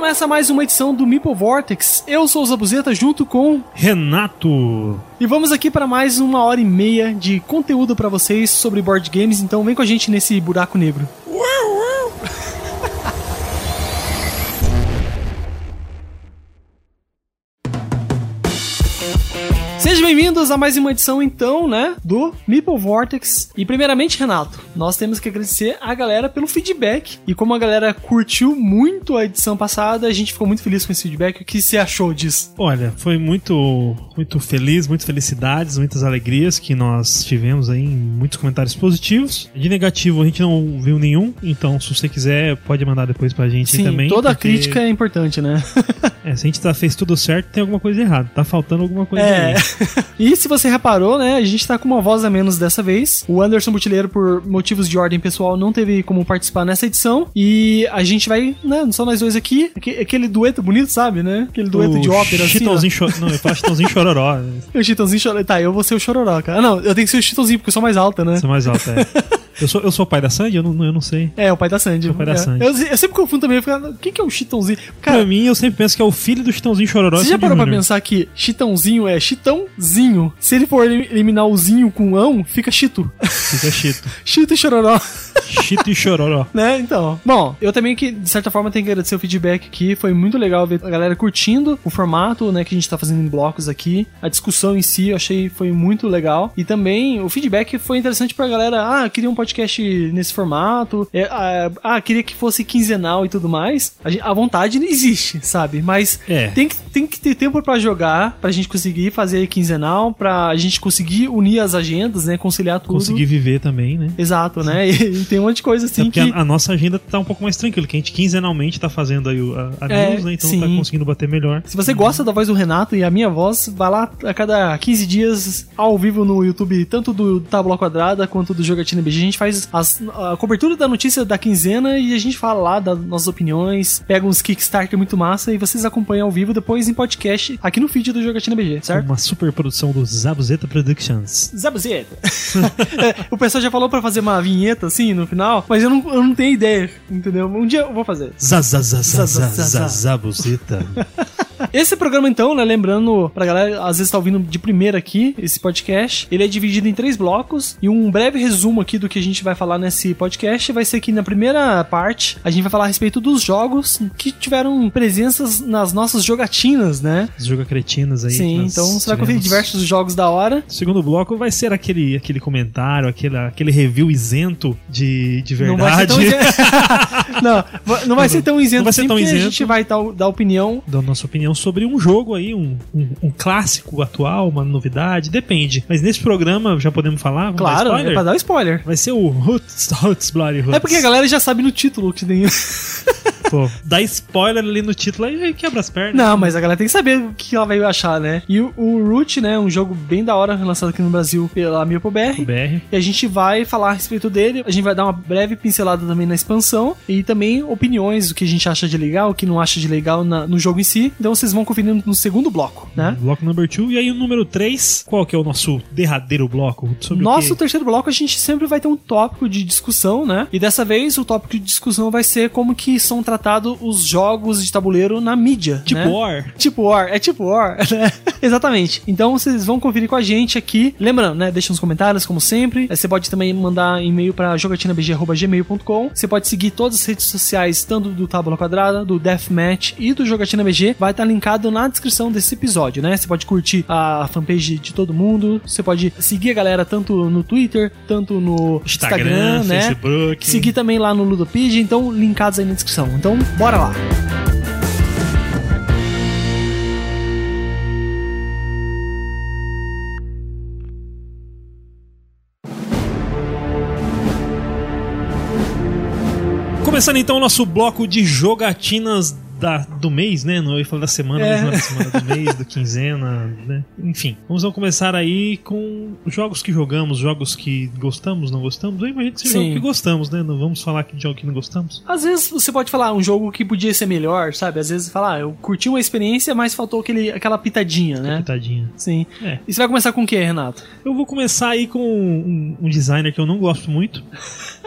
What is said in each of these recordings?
começa mais uma edição do Meeple Vortex. Eu sou o Zabuzeta junto com Renato. E vamos aqui para mais uma hora e meia de conteúdo para vocês sobre board games, então vem com a gente nesse buraco negro. Bem-vindos a mais uma edição, então, né, do Meeple Vortex. E primeiramente, Renato, nós temos que agradecer a galera pelo feedback. E como a galera curtiu muito a edição passada, a gente ficou muito feliz com esse feedback. O que você achou disso? Olha, foi muito, muito feliz, muitas felicidades, muitas alegrias que nós tivemos aí, muitos comentários positivos. De negativo a gente não viu nenhum, então se você quiser pode mandar depois pra gente Sim, também. toda porque, crítica é importante, né? É, se a gente tá, fez tudo certo, tem alguma coisa errada. Tá faltando alguma coisa É. aí. e se você reparou, né, a gente tá com uma voz a menos dessa vez. O Anderson Butileiro, por motivos de ordem pessoal, não teve como participar nessa edição. E a gente vai, né, só nós dois aqui. Aque- Aquele dueto bonito, sabe, né? Aquele dueto O de ópera, assim. ó. Chitãozinho Cho- Não, eu falo Chitãozinho Chororó. O Chitãozinho chororó. Tá, eu vou ser o chororó, cara. Ah, não, eu tenho que ser o Chitãozinho, porque eu sou mais alta, né? É mais alto, é. Eu sou, eu sou o pai da Sandy? Eu não, eu não sei. É, o pai da Sandy. O pai da É. Sandy. Eu, eu sempre confundo também. Eu fico, quem que é o Chitãozinho? Pra Cara, mim, eu sempre penso que é o filho do Chitãozinho Chororó. você já parou pra pensar que Chitãozinho é Chitãozinho? Se ele for elim- eliminar o zinho com ão, fica Chito. Fica Chito. Chito e chororó. Chito e Chororó. né? Então. Bom, eu também que, de certa forma, tenho que agradecer o feedback aqui. Foi muito legal ver a galera curtindo o formato, né, que a gente tá fazendo em blocos aqui. A discussão em si, eu achei foi muito legal. E também o feedback foi interessante pra galera. Ah, queria um podcast nesse formato. É, ah, ah, queria que fosse quinzenal e tudo mais. A, gente- a vontade existe, sabe? Mas É. tem, que, tem que ter tempo pra jogar, pra gente conseguir fazer quinzenal, pra gente conseguir unir as agendas, né, conciliar tudo. Conseguir viver também, né? Exato, né? E, e tem um monte de coisa É assim porque que. a, a nossa agenda tá um pouco mais tranquila, que a gente quinzenalmente tá fazendo aí a, a É, news, né? Então sim. tá conseguindo bater melhor. Se você gosta da voz do Renato e a minha voz, vai lá a cada 15 dias ao vivo no YouTube, tanto do Tábua Quadrada quanto do Jogatina BG. A gente faz as- a cobertura da notícia da quinzena e a gente fala lá das nossas opiniões, pega uns Kickstarter muito massa e vocês acompanham ao vivo depois em podcast aqui no feed do Jogatina BG, certo? Uma super produção do Zabuzeta Productions. Zabuzeta. É, o pessoal já falou pra fazer uma vinheta assim no final, mas eu não, eu não tenho ideia, entendeu? Um dia eu vou fazer. Zabuzeta. Esse programa, então, né, lembrando pra galera, às vezes tá ouvindo de primeira aqui, esse podcast, ele é dividido em três blocos, e um breve resumo aqui do que a gente vai falar nesse podcast vai ser que na primeira parte, a gente vai falar a respeito dos jogos que tiveram presenças nas nossas jogatinas, né? Os joga cretinos aí. Sim, então você vai conferir diversos jogos da hora. O segundo bloco vai ser aquele, aquele comentário, aquele, aquele review isento de, de Não vai ser verdade. tão isento. não, não vai ser tão isento Não vai ser assim, tão porque a isento. gente vai dar, dar opinião da nossa opinião sobre um jogo aí, um, um, um clássico atual, uma novidade, depende. Mas nesse programa já podemos falar? Vamos dar Claro, spoiler? é pra dar spoiler. Vai ser o Hoots, Hoots Bloody Hoots. É porque a galera já sabe no título que tem. Pô, dá spoiler ali no título aí quebra as pernas. Não, mas a galera tem que saber o que ela vai achar, né? E o, o Root, né, um jogo bem da hora lançado aqui no Brasil pela MiopoBR. O BR. E a gente vai falar a respeito dele, a gente vai dar uma breve pincelada também na expansão e também opiniões, o que a gente acha de legal, o que não acha de legal na- no jogo em si. Então vocês vão conferindo no segundo bloco, né? Bloco number 2. E aí o número 3, qual que é o nosso derradeiro bloco? Sobre Nosso terceiro bloco a gente sempre vai ter um tópico de discussão, né? E dessa vez o tópico de discussão vai ser como que são tratados os jogos de tabuleiro na mídia, Tipo né? War. Tipo War, é tipo War, né? Exatamente. Então vocês vão conferir com a gente aqui. Lembrando, né? Deixa nos comentários, como sempre. Você pode também mandar e-mail pra jogatinabg.gmail.com. Você pode seguir todas as redes sociais, tanto do Tábula Quadrada, do Deathmatch e do Jogatina BG. Vai estar linkado na descrição desse episódio, né? Você pode curtir a fanpage de todo mundo. Você pode seguir a galera tanto no Twitter, tanto no Instagram, Instagram, né? Facebook. Seguir também lá no Ludopedia, então linkados aí na descrição. Então, bora lá. Começando então o nosso bloco de jogatinas da, do mês, né? Não ia falar da semana, É. mas é da semana do mês, do quinzena, né? Enfim, vamos começar aí com jogos que jogamos, jogos que gostamos, não gostamos. Eu imagino que seja Sim. jogo que gostamos, né? Não vamos falar aqui de jogo que não gostamos. Às vezes você pode falar um jogo que podia ser melhor, sabe? Às vezes falar, ah, eu curti uma experiência, mas faltou aquele, aquela pitadinha, né? Tadinha. Sim. É. E você vai começar com o que, Renato? Eu vou começar aí com um, um designer que eu não gosto muito.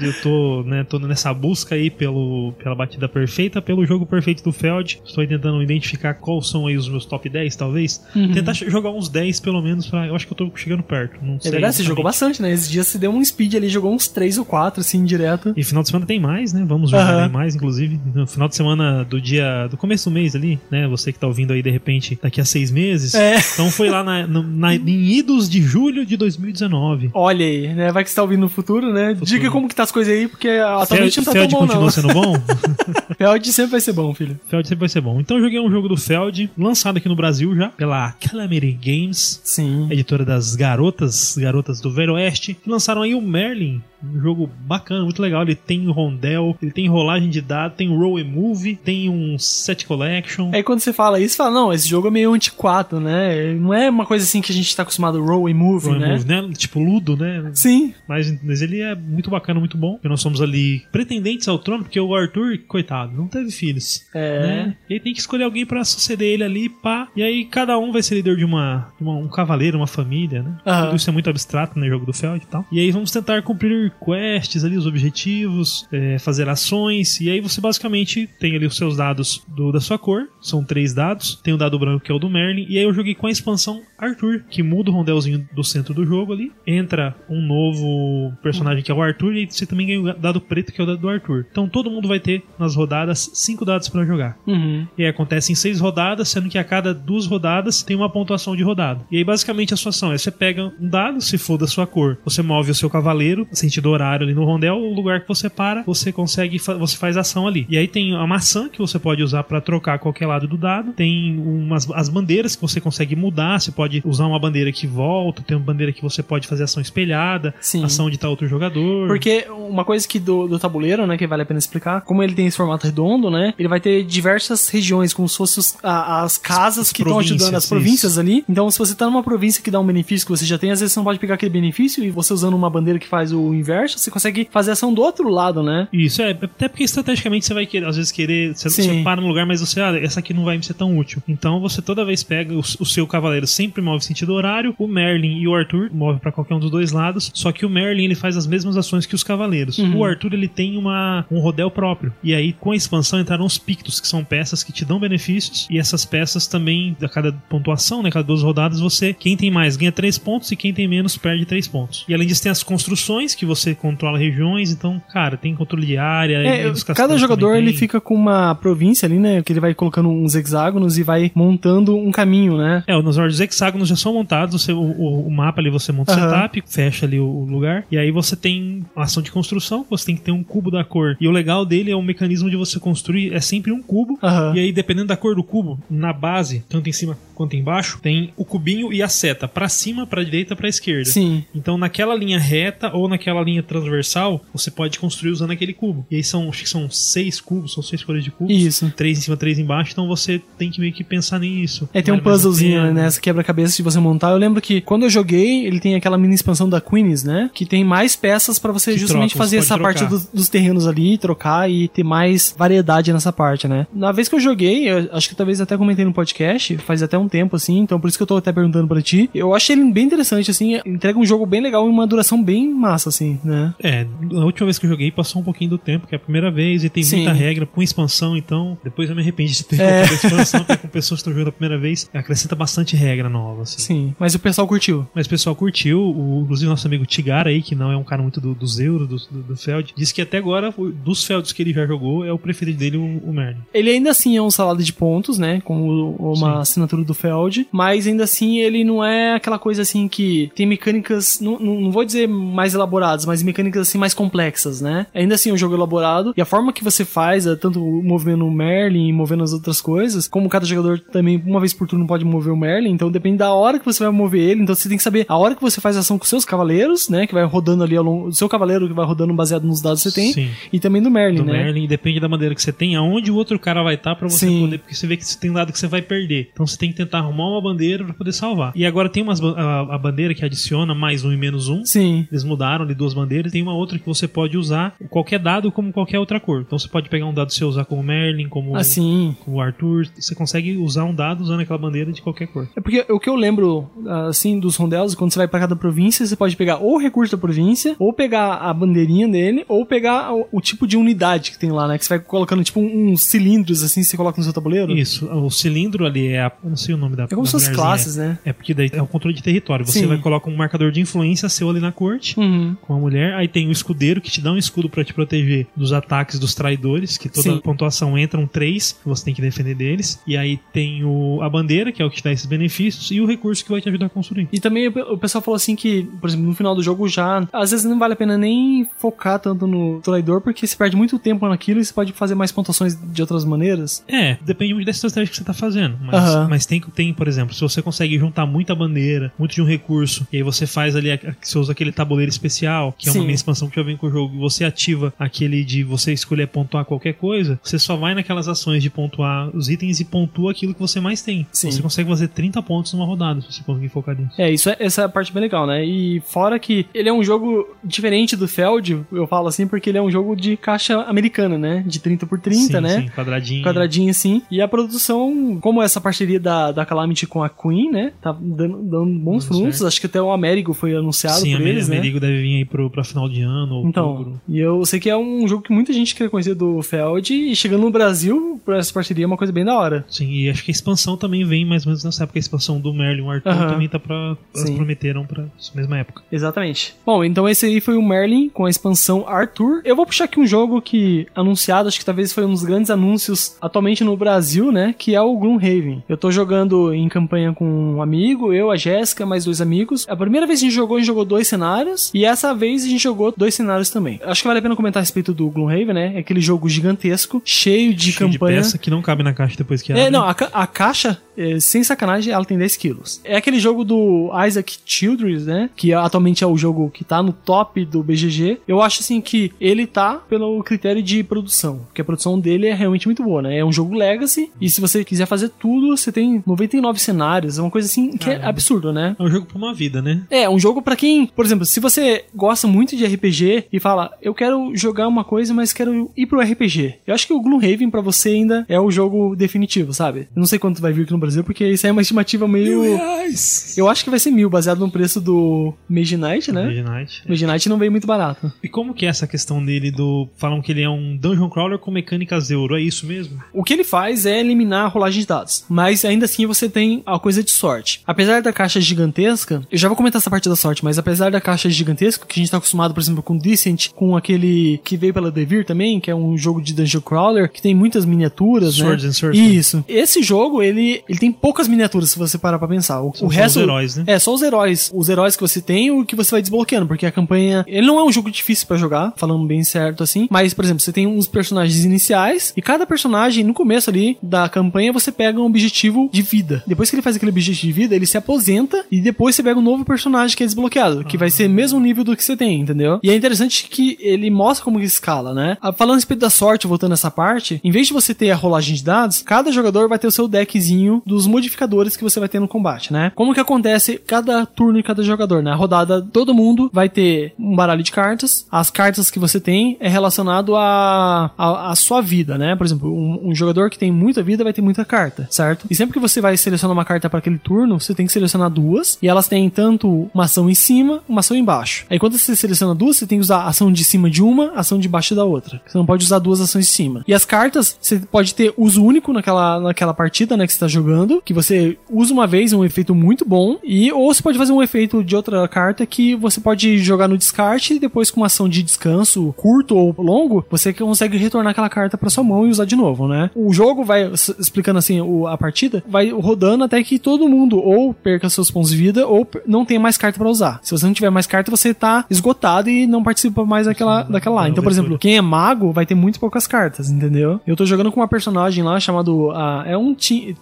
Eu tô, né, tô nessa busca aí pelo, pela batida perfeita, pelo jogo perfeito do Feld. Estou tentando identificar quais são aí os meus top 10, talvez. Uhum. Tentar jogar uns 10 pelo menos pra. Eu acho que eu tô chegando perto. Não É sei. verdade, você jogou bastante, né? Esses dias você deu um speed ali, jogou uns 3 ou 4, assim, direto. E final de semana tem mais, né? Vamos jogar aí mais, inclusive. No final de semana do dia. do começo do mês ali, né? Você que tá ouvindo aí de repente daqui a seis meses. É. Então foi lá na, no- na- em idos de julho de 2019. Olha aí, né? Vai que você tá ouvindo no futuro, né? Futuro. Diga como que tá as coisas aí, porque atualmente não tá Feld tão bom, continua não. sendo bom? Feld sempre vai ser bom, filho. Feld sempre vai ser bom. Então eu joguei um jogo do Feld, lançado aqui no Brasil já, pela Calamity Games, Sim. editora das garotas, garotas do Velho Oeste, que lançaram aí o Merlin. Um jogo bacana, muito legal. Ele tem rondel, ele tem rolagem de dados, tem roll and move, tem um set collection. Aí quando você fala isso, fala, não, esse jogo é meio antiquado, né? Não é uma coisa assim que a gente tá acostumado roll e move, roll and né? move, né? Tipo Ludo, né? Sim. Mas, mas ele é muito bacana, muito bom. Porque nós somos ali pretendentes ao trono, porque o Arthur, coitado, não teve filhos. É. Né? E aí tem que escolher alguém pra suceder ele ali, pá. E aí cada um vai ser líder de uma, de uma- um cavaleiro, uma família, né? Aham. Tudo isso é muito abstrato no jogo do Feld e tal. E aí vamos tentar cumprir quests ali, os objetivos, é, fazer ações. E aí você basicamente tem ali os seus dados do, da sua cor. São três dados. Tem o dado branco que é o do Merlin. E aí eu joguei com a expansão Arthur, que muda o rondelzinho do centro do jogo ali. Entra um novo personagem que é o Arthur. E você também ganha o dado preto que é o dado do Arthur. Então todo mundo vai ter nas rodadas cinco dados pra jogar. Uhum. E aí acontece em seis rodadas, sendo que a cada duas rodadas tem uma pontuação de rodada. E aí basicamente a sua ação é você pega um dado, se for da sua cor, você move o seu cavaleiro, sentido horário ali no rondel, o lugar que você para, você consegue, você faz ação ali. E aí tem a maçã que você pode usar pra trocar qualquer lado do dado, tem umas as bandeiras que você consegue mudar, você pode usar uma bandeira que volta, tem uma bandeira que você pode fazer ação espelhada, Sim. ação de tal outro jogador. Porque uma coisa que do, do tabuleiro, né, que vale a pena explicar, como ele tem esse formato redondo, né, ele vai ter diversas regiões, como se fossem os- a- as casas que estão ajudando, as isso. províncias ali. Então, se você tá numa província que dá um benefício que você já tem, às vezes você não pode pegar aquele benefício e você usando uma bandeira que faz o inverso, você consegue fazer ação do outro lado, né? Isso, é, até porque estrategicamente você vai querer, às vezes querer, você, você para no lugar, mas você, ah, essa aqui não vai me ser tão útil. Então você toda vez pega, o, o seu cavaleiro sempre move sentido horário, o Merlin e o Arthur move pra qualquer um dos dois lados, só que o Merlin ele faz as mesmas ações que os cavaleiros. Uhum. O Arthur ele tem uma, um rodel próprio. E aí com a expansão entraram os pictos, que são peças que te dão benefícios, e essas peças também, a cada pontuação, né, cada duas rodadas, você, quem tem mais ganha três pontos e quem tem menos perde três pontos. E além disso tem as construções, que você controla regiões, então, cara, tem controle de área, É, cada jogador ele fica com uma província ali, né? Que ele vai colocando uns hexágonos e vai montando um caminho, né? É, nos os hexágonos já são montados, você, o, o- mapa ali você monta o Aham. setup, fecha ali o, lugar, e aí você tem a ação de construção, você tem que ter um cubo da cor. E o legal dele é o mecanismo de você construir, é sempre um cubo, Aham. e aí dependendo da cor do cubo, na base, tanto em cima quanto embaixo, tem o cubinho e a seta, pra cima, pra direita, pra esquerda. Sim. Então, naquela linha reta ou naquela linha transversal, você pode construir usando aquele cubo. E aí são, acho que são seis cubos, são seis cores de cubos. Isso. Três em cima, três embaixo. Então você tem que meio que pensar nisso. É, tem um puzzlezinho né, nessa quebra-cabeça de você montar. Eu lembro que quando eu joguei, ele tem aquela mini expansão da Queens, né? Que tem mais peças pra você Que justamente troca, fazer você essa pode parte trocar. dos, dos terrenos ali, trocar e ter mais variedade nessa parte, né? Na vez que eu joguei, eu acho que talvez até comentei no podcast, faz até um tempo assim, então por isso que eu tô até perguntando pra ti. Eu achei ele bem interessante, assim, entrega um jogo bem legal e uma duração bem massa, assim, né? É, a última vez que eu joguei passou um pouquinho do tempo, que é a primeira vez, e tem Sim. muita regra com expansão, então depois eu me arrependi de ter É. comprado a expansão, porque com pessoas que estão jogando a primeira vez, acrescenta bastante regra nova, assim. Sim, mas o pessoal curtiu. Mas o pessoal curtiu, o, inclusive nosso amigo Tigar aí, que não é um cara muito do- dos euros, do, do, do Feld, disse que até agora, dos Felds que ele já jogou, é o preferido dele, o, o Merlin. Ele ainda assim é um salada de pontos, né? Como uma Sim. assinatura do Feld. Mas ainda assim ele não é aquela coisa assim que tem mecânicas, não, não não vou dizer mais elaboradas, mas mecânicas assim mais complexas, né? Ainda assim é um jogo elaborado. E a forma que você faz, é tanto movendo o Merlin e movendo as outras coisas, como cada jogador também, uma vez por turno, pode mover o Merlin. Então depende da hora que você vai mover ele. Então você tem que saber a hora que você faz a ação com seus cavaleiros, né? Que vai rodando ali ao longo. O seu cavaleiro que vai rodando baseado nos dados que você tem. Sim. E também do Merlin, do né? Merlin, depende da maneira que você tem, aonde o outro cara vai estar pra você Sim. poder, porque você vê que você tem um dado que você vai perder. Então você tem que tentar arrumar uma bandeira pra poder salvar. E agora tem umas, a, a bandeira que adiciona mais um e menos um. Sim. Eles mudaram ali duas bandeiras. Tem uma outra que você pode usar qualquer dado como qualquer outra cor. Então você pode pegar um dado seu usar como Merlin, como, Assim. como Arthur. Você consegue usar um dado usando aquela bandeira de qualquer cor. É porque o que eu lembro, assim, dos rondelos, quando você vai pra cada província, você pode pegar ou o recurso da província, ou pegar a bandeirinha dele, ou pegar o, o tipo de unidade que tem lá, né? Que você vai colocando, tipo, uns cilindros, assim, você coloca no seu tabuleiro. Isso, o cilindro ali é a, não sei o nome da É como mulherzinha. classes, né? É porque daí é o controle de território. Você Sim. vai colocar um marcador de influência seu ali na corte. Uhum. Com a mulher, aí tem o escudeiro que te dá um escudo pra te proteger dos ataques dos traidores, que toda Sim. pontuação entram três, que você tem que defender deles. E aí tem o, a bandeira, que é o que te dá esses benefícios, e o recurso que vai te ajudar a construir. E também o pessoal falou assim que, por exemplo, no final do jogo já, às vezes não vale a pena nem focar tanto no traidor, porque você perde muito tempo naquilo e você pode fazer mais pontuações de outras maneiras. É, depende muito da estratégia que você tá fazendo. Mas, Aham. mas tem, tem, por exemplo, se você consegue juntar muita bandeira, muito de um recurso, e aí você faz ali, você usa aquele tabuleiro especial, que é uma Sim. minha expansão que já vem com o jogo, e você ativa aquele de você escolher pontuar qualquer coisa, você só vai naquelas ações de pontuar os itens e pontua aquilo que você mais tem. Sim. Você consegue fazer 30 pontos numa rodada, se você conseguir focar nisso. É, isso é, essa é a parte bem legal, né? E fora que ele é um jogo diferente do Feld, eu falo assim, porque ele é um jogo de caixa americana, né? De 30 por 30, sim, né? Sim, quadradinho. quadradinho assim. E a produção, como essa parceria da, da Calamity com a Queen, né? Tá dando, dando bons frutos. certo. Acho que até o Américo foi anunciado Sim, por eles, né? Amerigo deve vir aí pro, pra final de ano, Então, outubro. e eu sei que é um jogo que muita gente quer conhecer do Feld e chegando no Brasil, por essa parceria é uma coisa bem da hora. Sim, e acho que a expansão também vem mais ou menos nessa época. A expansão do Merlin e o Arthur também tá pra. Elas Sim. prometeram pra essa mesma época. Exatamente. Bom, então esse aí foi o Merlin com a expansão Arthur. Eu vou puxar aqui um jogo que, anunciado, acho que talvez foi um dos grandes anúncios atualmente no Brasil, né? Que é o Gloomhaven. Eu tô jogando em campanha com um amigo, eu, a Jéssica, mais dois amigos. A primeira vez que a gente jogou, a gente jogou dois cenários. E essa vez a gente jogou dois cenários também. Acho que vale a pena comentar a respeito do Gloomhaven, né? É aquele jogo gigantesco, cheio de Cheio campanha. de peça que não cabe na caixa depois que É, abre. não, a, ca- a caixa, é, sem sacanagem, ela tem 10 quilos. É aquele jogo do Isaac Childress, né? Que atualmente é o jogo que tá no top do BGG. Eu acho, assim, que ele tá pelo critério de produção. Porque a produção dele é realmente muito boa, né? É um jogo Legacy. E se você quiser fazer tudo, você tem 99 cenários. É uma coisa, assim, que é Caramba. absurdo, né? É um jogo pra uma vida, né? É, um jogo pra quem, por exemplo, se você gosta muito de RPG e fala, eu quero jogar uma coisa, mas quero ir pro RPG. Eu acho que o Gloomhaven pra você ainda é o jogo definitivo, sabe? Eu não sei quanto vai vir aqui no Brasil, porque isso aí é uma estimativa meio. reais! Eu acho que vai ser mil, baseado no preço do Mage Knight, né? Midnight. Mage Knight não veio muito barato. E como que é essa questão dele do. Falam que ele é um dungeon crawler com mecânicas euro, é isso mesmo? O que ele faz é eliminar a rolagem de dados. Mas ainda assim você tem a coisa de sorte. Apesar da caixa gigantesca, eu já vou comentar essa parte da sorte, mas apesar da caixa gigantesca, que a gente tá acostumado, por exemplo, com Decent, com aquele que veio pela Devir também, que é um jogo de dungeon crawler, que tem muitas miniaturas, Swords né? and Sorcery. Isso. Esse jogo, ele, ele tem poucas miniaturas, se você parar pra pensar. O, o resto. os heróis, né? É, só os heróis. Os heróis que você tem e o que você vai desbloqueando, porque a campanha. Ele não é um jogo difícil pra jogar, falando bem certo assim. Mas, por exemplo, você tem uns personagens iniciais e cada personagem, no começo ali da campanha, você pega um objetivo de vida. Depois que ele faz aquele objetivo de vida, ele se aposenta e depois você pega um novo personagem que é desbloqueado, que vai ser mesmo nível do que você tem, entendeu? E é interessante que ele mostra como que escala, né? Ah, Falando a respeito da sorte, voltando nessa parte, em vez de você ter a rolagem de dados, cada jogador vai ter o seu deckzinho dos modificadores que você vai ter no combate, né? Como que acontece cada turno e cada jogador, né? A rodada, todo mundo vai ter um baralho de cartas. As cartas que você tem é relacionado a, a, a sua vida, né? Por exemplo, um, um jogador que tem muita vida vai ter muita carta, certo? E sempre que você vai selecionar uma carta para aquele turno, você tem que selecionar duas. E elas têm tanto uma ação em cima, uma ação embaixo. Aí quando você seleciona duas, você tem que usar ação de cima de uma, ação de baixo da outra. Você não pode usar duas ações de cima. E as cartas, você pode ter uso único naquela, naquela partida, né, que você tá jogando, que você usa uma vez um efeito muito bom, e ou você pode fazer um efeito de outra carta que você pode jogar no descarte e depois com uma ação de descanso curto ou longo, você consegue retornar aquela carta pra sua mão e usar de novo, né? O jogo vai, explicando assim o- a partida, vai rodando até que todo mundo ou perca seus pontos de vida ou não tenha mais carta pra usar. Se você não tiver mais carta, você tá esgotado e não participa mais daquela, daquela lá. Então, por exemplo, quem é mago vai ter muito poucas cartas, entendeu? Eu tô jogando com uma personagem lá chamado. ah, é um ti-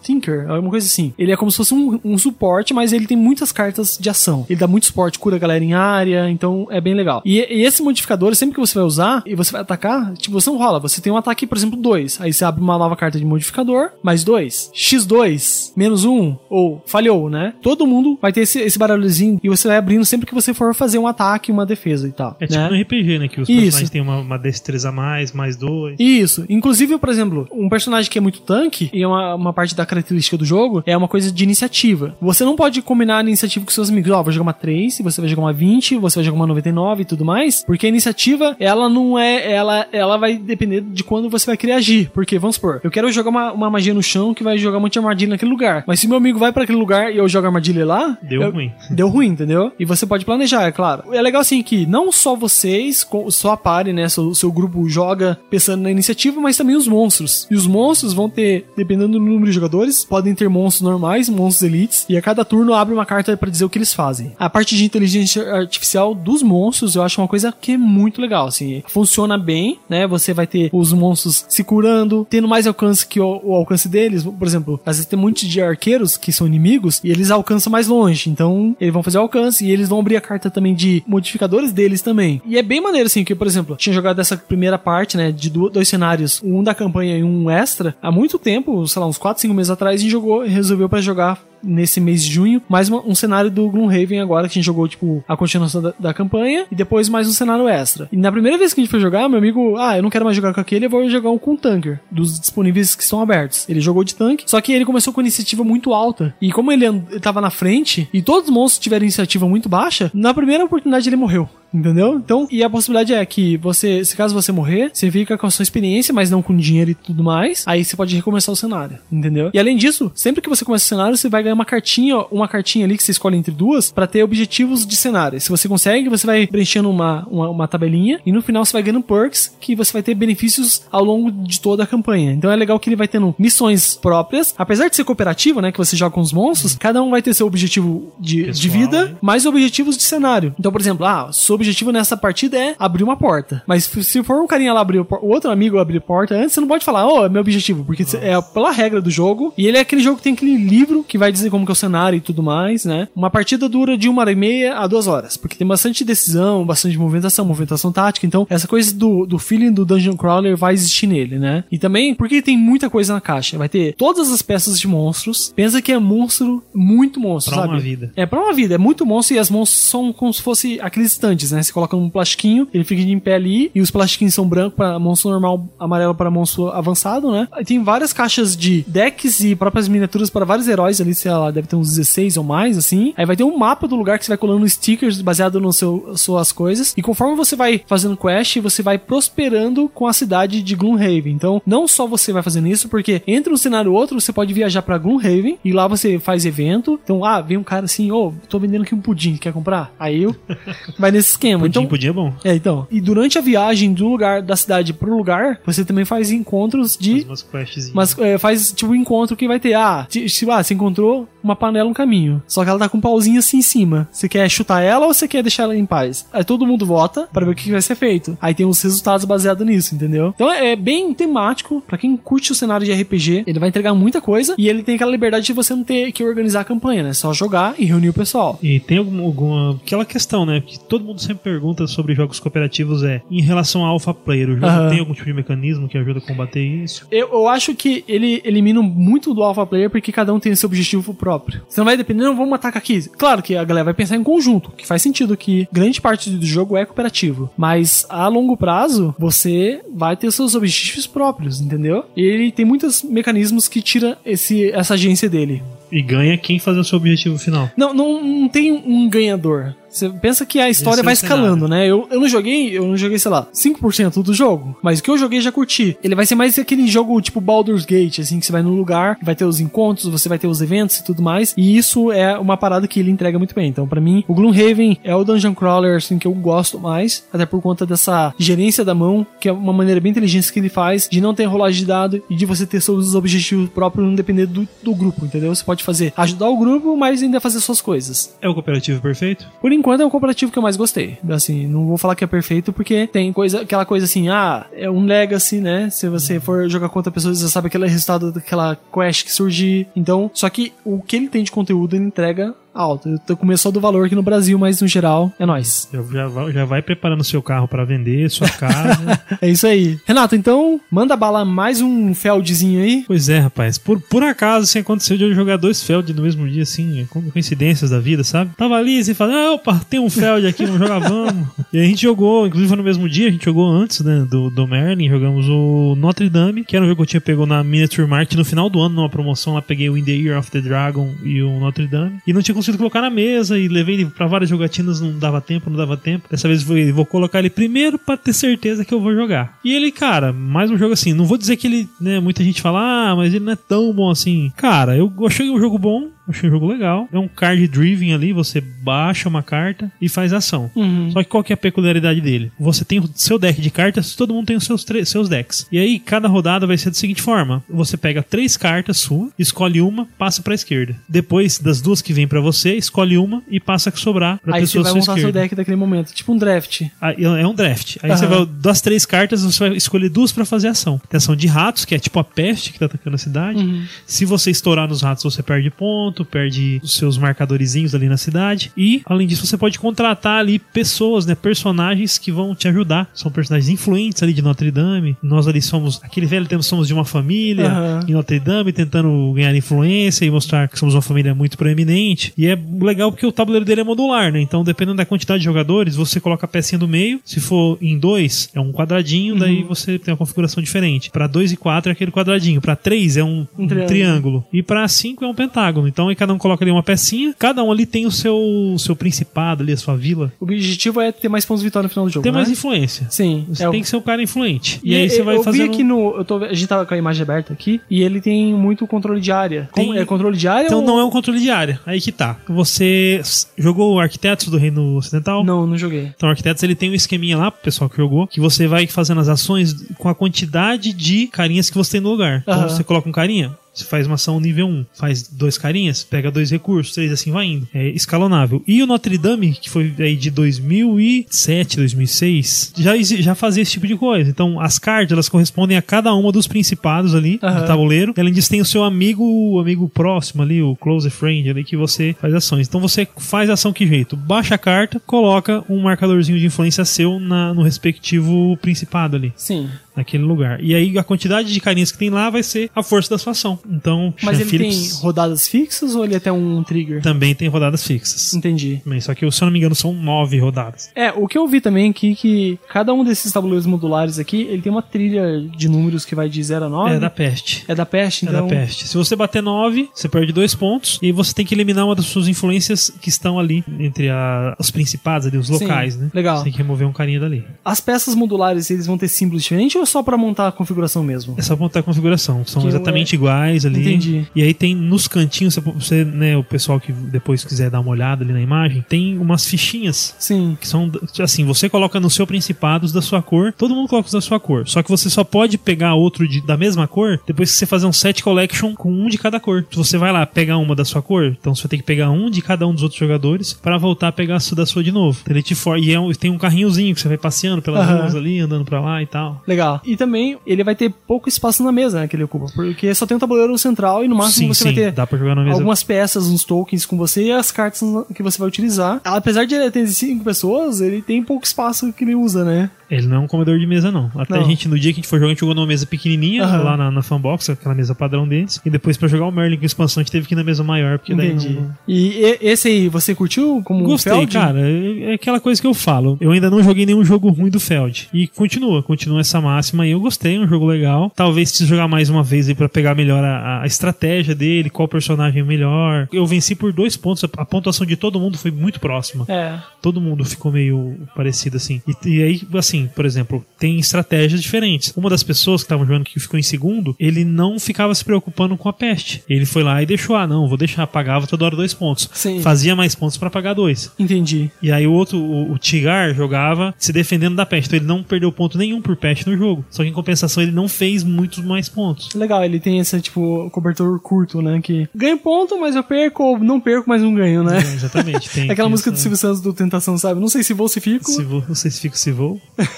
É uma coisa assim. Ele é como se fosse um, um suporte, mas ele tem muitas cartas de ação. Ele dá muito suporte, cura a galera em área, então é bem legal. E, e esse modificador, sempre que você vai usar e você vai atacar, tipo, você não rola. Você tem um ataque, por exemplo, 2. Aí você abre uma nova carta de modificador, mais 2. X2, menos 1, um, ou falhou, né? Todo mundo vai ter esse, esse barulhozinho e você vai abrindo sempre que você for fazer um ataque, uma defesa e tal. É tipo né? no RPG, né? Que os Isso. personagens têm uma, uma destreza a mais, mais dois. Isso. Inclusive, por exemplo, um personagem que é muito tanque, e é uma, uma parte da característica característica do jogo é uma coisa de iniciativa. Você não pode combinar a iniciativa com seus amigos. Ó, vou jogar uma 3, você vai jogar uma 20, você vai jogar uma 99 e tudo mais. Porque a iniciativa, ela não é. Ela, ela vai depender de quando você vai querer agir. Porque, vamos supor, eu quero jogar uma, uma magia no chão que vai jogar um monte de armadilha naquele lugar. Mas se meu amigo vai para aquele lugar e eu jogo armadilha lá. Deu eu- ruim. Deu ruim, entendeu? E você pode planejar, é claro. É legal assim que não só vocês, só a party, né? Seu, seu grupo joga pensando na iniciativa, mas também os monstros. E os monstros vão ter, dependendo do número de jogadores, podem ter monstros normais, monstros elites, e a cada turno abre uma carta pra dizer o que eles fazem. A parte de inteligência artificial dos monstros eu acho uma coisa que é muito legal, assim. Funciona bem, né? Você vai ter os monstros se curando, tendo mais alcance que o, o alcance deles. Por exemplo, às vezes tem muitos de arqueiros que são inimigos e eles alcançam mais longe. Então, eles vão fazer alcance e eles vão abrir a carta também de modificadores deles também. E é bem maneiro, assim, que, por exemplo, tinha jogado essa primeira parte, né, de dois cenários, um da campanha e um extra, há muito tempo, sei lá, uns 4, 5 meses atrás, e jogou, resolveu pra jogar nesse mês de junho, mais uma- um cenário do Gloomhaven agora, que a gente jogou, tipo, a continuação da, da campanha, e depois mais um cenário extra. E na primeira vez que a gente foi jogar, meu amigo, ah, eu não quero mais jogar com aquele, eu vou jogar um com tanker, dos disponíveis que estão abertos. Ele jogou de tanque, só que ele começou com iniciativa muito alta, e como ele, ele tava na frente, e todos os monstros tiveram iniciativa muito baixa, na primeira oportunidade ele morreu. Entendeu? Então, e a possibilidade é que você, se caso você morrer, você fica com a sua experiência, mas não com dinheiro e tudo mais. Aí você pode recomeçar o cenário, entendeu? E além disso, sempre que você começa o cenário, você vai ganhar uma cartinha, uma cartinha ali que você escolhe entre duas pra ter objetivos de cenário. Se você consegue, você vai preenchendo uma, uma, uma tabelinha e no final você vai ganhando perks que você vai ter benefícios ao longo de toda a campanha. Então é legal que ele vai tendo missões próprias, apesar de ser cooperativo, né, que você joga com os monstros, cada um vai ter seu objetivo de, de Pessoal, vida né? mais objetivos de cenário. Então, por exemplo, ah, seu objetivo nessa partida é abrir uma porta. Mas se for um carinha lá abrir o outro amigo abrir a porta antes, você não pode falar, oh, é meu objetivo, porque cê- é pela regra do jogo. E ele é aquele jogo que tem aquele livro que vai dizer como que é o cenário e tudo mais, né? Uma partida dura de uma hora e meia a duas horas, porque tem bastante decisão, bastante movimentação, movimentação tática. Então, essa coisa do, do feeling do Dungeon Crawler vai existir nele, né? E também porque tem muita coisa na caixa. Vai ter todas as peças de monstros. Pensa que é monstro, muito monstro, Pra sabe? uma vida. É pra uma vida, é muito monstro e as monstros são como se fosse aqueles estantes, né? Você coloca um plastiquinho, ele fica em pé ali, e os plastiquinhos são branco para monstro normal, amarelo para monstro avançado, né? Aí tem várias caixas de decks e próprias miniaturas para vários heróis ali, sei lá, deve ter uns 16 ou mais, assim. Aí vai ter um mapa do lugar que você vai colando stickers baseado no seu suas coisas, e conforme você vai fazendo quest, você vai prosperando com a cidade de Gloomhaven. Então, não só você vai fazendo isso, porque entre um cenário e outro, você pode viajar pra Gloomhaven, e lá você faz evento. Então, ah, vem um cara assim, ô, tô vendendo aqui um pudim, quer comprar? Aí eu vai nesse esquema. Pudim, então, pudim é bom. é, então. E durante a viagem do lugar da cidade pro lugar, você também faz encontros de. Faz umas questzinhas. Mas é, faz tipo um encontro que vai ter. Ah, ti- tipo, ah, você encontrou uma panela no caminho. Só que ela tá com um pauzinho assim em cima. Você quer chutar ela ou você quer deixar ela em paz? Aí todo mundo vota pra ver o que vai ser feito. Aí tem os resultados baseados nisso, entendeu? Então é bem temático. Pra quem curte o cenário de RPG, ele vai entregar muita coisa. E ele tem aquela liberdade de você não ter que organizar a campanha, né? Só jogar e reunir o pessoal. E tem alguma, alguma. Aquela questão, né? Que todo mundo sempre pergunta sobre jogos cooperativos é em relação ao alpha player. O jogo Aham. tem algum tipo de mecanismo que ajuda a combater isso? Eu, eu acho que ele elimina muito do alpha player porque cada um tem seu objetivo próprio. Você não vai depender, não, vamos atacar aqui. Claro que a galera vai pensar em conjunto, que faz sentido que grande parte do jogo é cooperativo. Mas a longo prazo, você vai ter seus objetivos próprios, entendeu? E ele tem muitos mecanismos que tira esse, essa agência dele. E ganha quem fazer o seu objetivo final. Não, não, não tem um ganhador. Você pensa que a história Esse é vai o cenário. escalando, né? Eu, eu não joguei, eu não joguei, sei lá, 5% do jogo. Mas o que eu joguei já curti. Ele vai ser mais aquele jogo tipo Baldur's Gate, assim, que você vai no lugar, vai ter os encontros, você vai ter os eventos e tudo mais. E isso é uma parada que ele entrega muito bem. Então, pra mim, o Gloomhaven é o Dungeon Crawler, assim, que eu gosto mais. Até por conta dessa gerência da mão, que é uma maneira bem inteligente que ele faz, de não ter rolagem de dado e de você ter seus objetivos próprios, não depender do, do grupo, entendeu? Você pode fazer ajudar o grupo, mas ainda fazer suas coisas. É o cooperativo perfeito? Por enquanto é o cooperativo que eu mais gostei. Assim, não vou falar que é perfeito porque tem coisa, aquela coisa assim, ah, é um legacy, né? Se você for jogar contra pessoas, você sabe aquele resultado daquela quest que surgir. Então, só que o que ele tem de conteúdo ele entrega alto. Eu tô com medo só do valor aqui no Brasil, mas no geral é nóis. Já, já, vai- já vai preparando seu carro pra vender, sua casa. É isso aí. Renato, então, manda bala mais um Feldzinho aí. pois é, rapaz. Por, por acaso, assim, aconteceu de eu jogar dois Feld no mesmo dia, assim, coincidências da vida, sabe? Tava ali, assim, falando, ah, opa, tem um Feld aqui, vamos jogar, vamos. E a gente jogou, inclusive foi no mesmo dia, a gente jogou antes, né, do, do Merlin, jogamos o Notre Dame, que era um jogo que eu tinha pegou na Miniature Market no final do ano, numa promoção lá, peguei o In the Year of the Dragon e o Notre Dame, e não tinha conseguido colocar na mesa, e levei ele pra várias jogatinas, não dava tempo, não dava tempo. Dessa vez eu vou colocar ele primeiro pra ter certeza que eu vou jogar. E ele, cara, mais um jogo assim, não vou dizer que ele, né, muita gente fala, ah, mas ele não é tão bom assim. Cara, eu achei um jogo bom, achei um jogo legal. É um card driven ali, você baixa uma carta e faz ação. Uhum. Só que qual que é a peculiaridade dele? Você tem o seu deck de cartas, todo mundo tem os seus, seus decks. E aí, cada rodada vai ser da seguinte forma: você pega três cartas sua, escolhe uma, passa pra esquerda. Depois das duas que vem pra você, escolhe uma e passa a que sobrar pra Aí você pessoa vai à sua montar seu esquerda. deck daquele momento. Tipo um draft. Aí É um draft. Aí você Aham. vai, das três cartas, você vai escolher duas pra fazer ação. Tem ação de ratos, que é tipo a peste que tá atacando a cidade. Uhum. Se você estourar nos ratos, você perde ponto, perde os seus marcadorzinhos ali na cidade. E, além disso, você pode contratar ali pessoas, né? Personagens que vão te ajudar. São personagens influentes ali de Notre Dame. Nós ali somos, aquele velho tempo, somos de uma família Aham. em Notre Dame, tentando ganhar influência e mostrar que somos uma família muito proeminente. E é legal porque o tabuleiro dele é modular, né? Então, dependendo da quantidade de jogadores, você coloca a pecinha do meio. Se for em dois, é um quadradinho, daí você tem uma configuração diferente. Pra dois e quatro é aquele quadradinho. Pra três é um, Um um triângulo. triângulo. E pra cinco é um pentágono. Então, aí cada um coloca ali uma pecinha. Cada um ali tem o seu, seu principado ali, a sua vila. O objetivo é ter mais pontos de vitória no final do jogo. Tem né? mais influência. Sim. Você é o- tem que ser um cara influente. E, E aí você vai eu fazendo... vi aqui no. Eu tô, a gente tava com a imagem aberta aqui e ele tem muito controle de área. Como- Tem- é controle de área Então ou... não é um controle de área. Aí que tá. Você jogou o Arquitetos do Reino Ocidental? Não, não joguei. Então, o Arquitetos ele tem um esqueminha lá pro pessoal que jogou, que você vai fazendo as ações com a quantidade de carinhas que você tem no lugar. Então, você coloca um carinha, faz uma ação nível 1, faz dois carinhas, pega dois recursos, três assim vai indo. É escalonável. E o Notre Dame, que foi aí de 2007, 2006, já, já fazia esse tipo de coisa. Então, as cartas, elas correspondem a cada uma dos principados ali Aham. do tabuleiro. Além disso, tem o seu amigo, o amigo próximo ali, o close friend ali, que você faz ações. Então, você faz ação que jeito? Baixa a carta, coloca um marcadorzinho de influência seu na- no respectivo principado ali Sim. Naquele lugar. E aí a quantidade de carinhas que tem lá vai ser a força da sua ação. Então, Mas Sean ele Phillips tem rodadas fixas ou ele é até um trigger? também tem rodadas fixas. Entendi. Também, Só que, se eu não me engano, são nove rodadas. É, o que eu vi também aqui que cada um desses tabuleiros modulares aqui, ele tem uma trilha de números que vai de 0 a 9. É da peste. É da peste, É então. da peste. Se você bater 9, você perde dois pontos. E você tem que eliminar uma das suas influências que estão ali entre a- os principados ali, os Sim, locais, né? legal. Você tem que remover um carinha dali. As peças modulares, eles vão ter símbolos diferentes ou é só pra montar a configuração mesmo? É só montar a configuração. São Que exatamente iguais ali. Entendi. E aí tem nos cantinhos, você, né, o pessoal que depois quiser dar uma olhada ali na imagem, tem umas fichinhas Sim. que são assim, você coloca no seu principados da sua cor, todo mundo coloca os da sua cor. Só que você só pode pegar outro de- da mesma cor depois que você fazer um set collection com um de cada cor. Se você vai lá pegar uma da sua cor, então você vai ter que pegar um de cada um dos outros jogadores para voltar a pegar a sua da sua de novo. Então, Ele te for... E é um- tem um carrinhozinho que você vai passeando pelas Aham. ruas ali, andando pra lá e tal. Legal. E também ele vai ter pouco espaço na mesa, né, que ele ocupa. Porque só tem um tabuleiro central e no máximo sim, você sim, vai ter dá pra jogar na mesa. algumas peças, uns tokens com você e as cartas que você vai utilizar. Apesar de ele ter cinco pessoas, ele tem pouco espaço que ele usa, né? Ele não é um comedor de mesa, não. Até Não. a gente, no dia que a gente foi jogar, a gente jogou numa mesa pequenininha, Aham. lá na, na fanbox, aquela mesa padrão deles. E depois, pra jogar o Merlin com expansão, a gente teve que ir na mesa maior, porque daí Entendi. não, E, e- esse aí, você curtiu como Gostei, Feld? cara. É é aquela coisa que eu falo. Eu ainda não joguei nenhum jogo ruim do Feld. E continua, continua essa máxima aí. Eu gostei, é um jogo legal. Talvez se jogar mais uma vez aí pra pegar melhor a, a estratégia dele, qual personagem é melhor. Eu venci por dois pontos. A pontuação de todo mundo foi muito próxima. É. Todo mundo ficou meio parecido assim. E, e aí, assim, por exemplo, tem estratégias diferentes. Uma das pessoas que estavam jogando que ficou em segundo, ele não ficava se preocupando com a peste. Ele foi lá e deixou, ah, não, vou deixar, pagava toda hora dois pontos. Sim. Fazia mais pontos pra pagar dois. Entendi. E aí o outro, o, o Tigar, jogava se defendendo da peste. Então ele não perdeu ponto nenhum por peste no jogo. Só que em compensação ele não fez muitos mais pontos. Legal, ele tem esse, tipo, cobertor curto, né? Que ganho ponto, mas eu perco, ou não perco, mas não ganho, né? É, exatamente. Tem aquela música do essa- Silvio Santos do Tentação, sabe? Não sei se vou, se fico. Se vou, não sei se fico, se vou.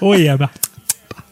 我也吧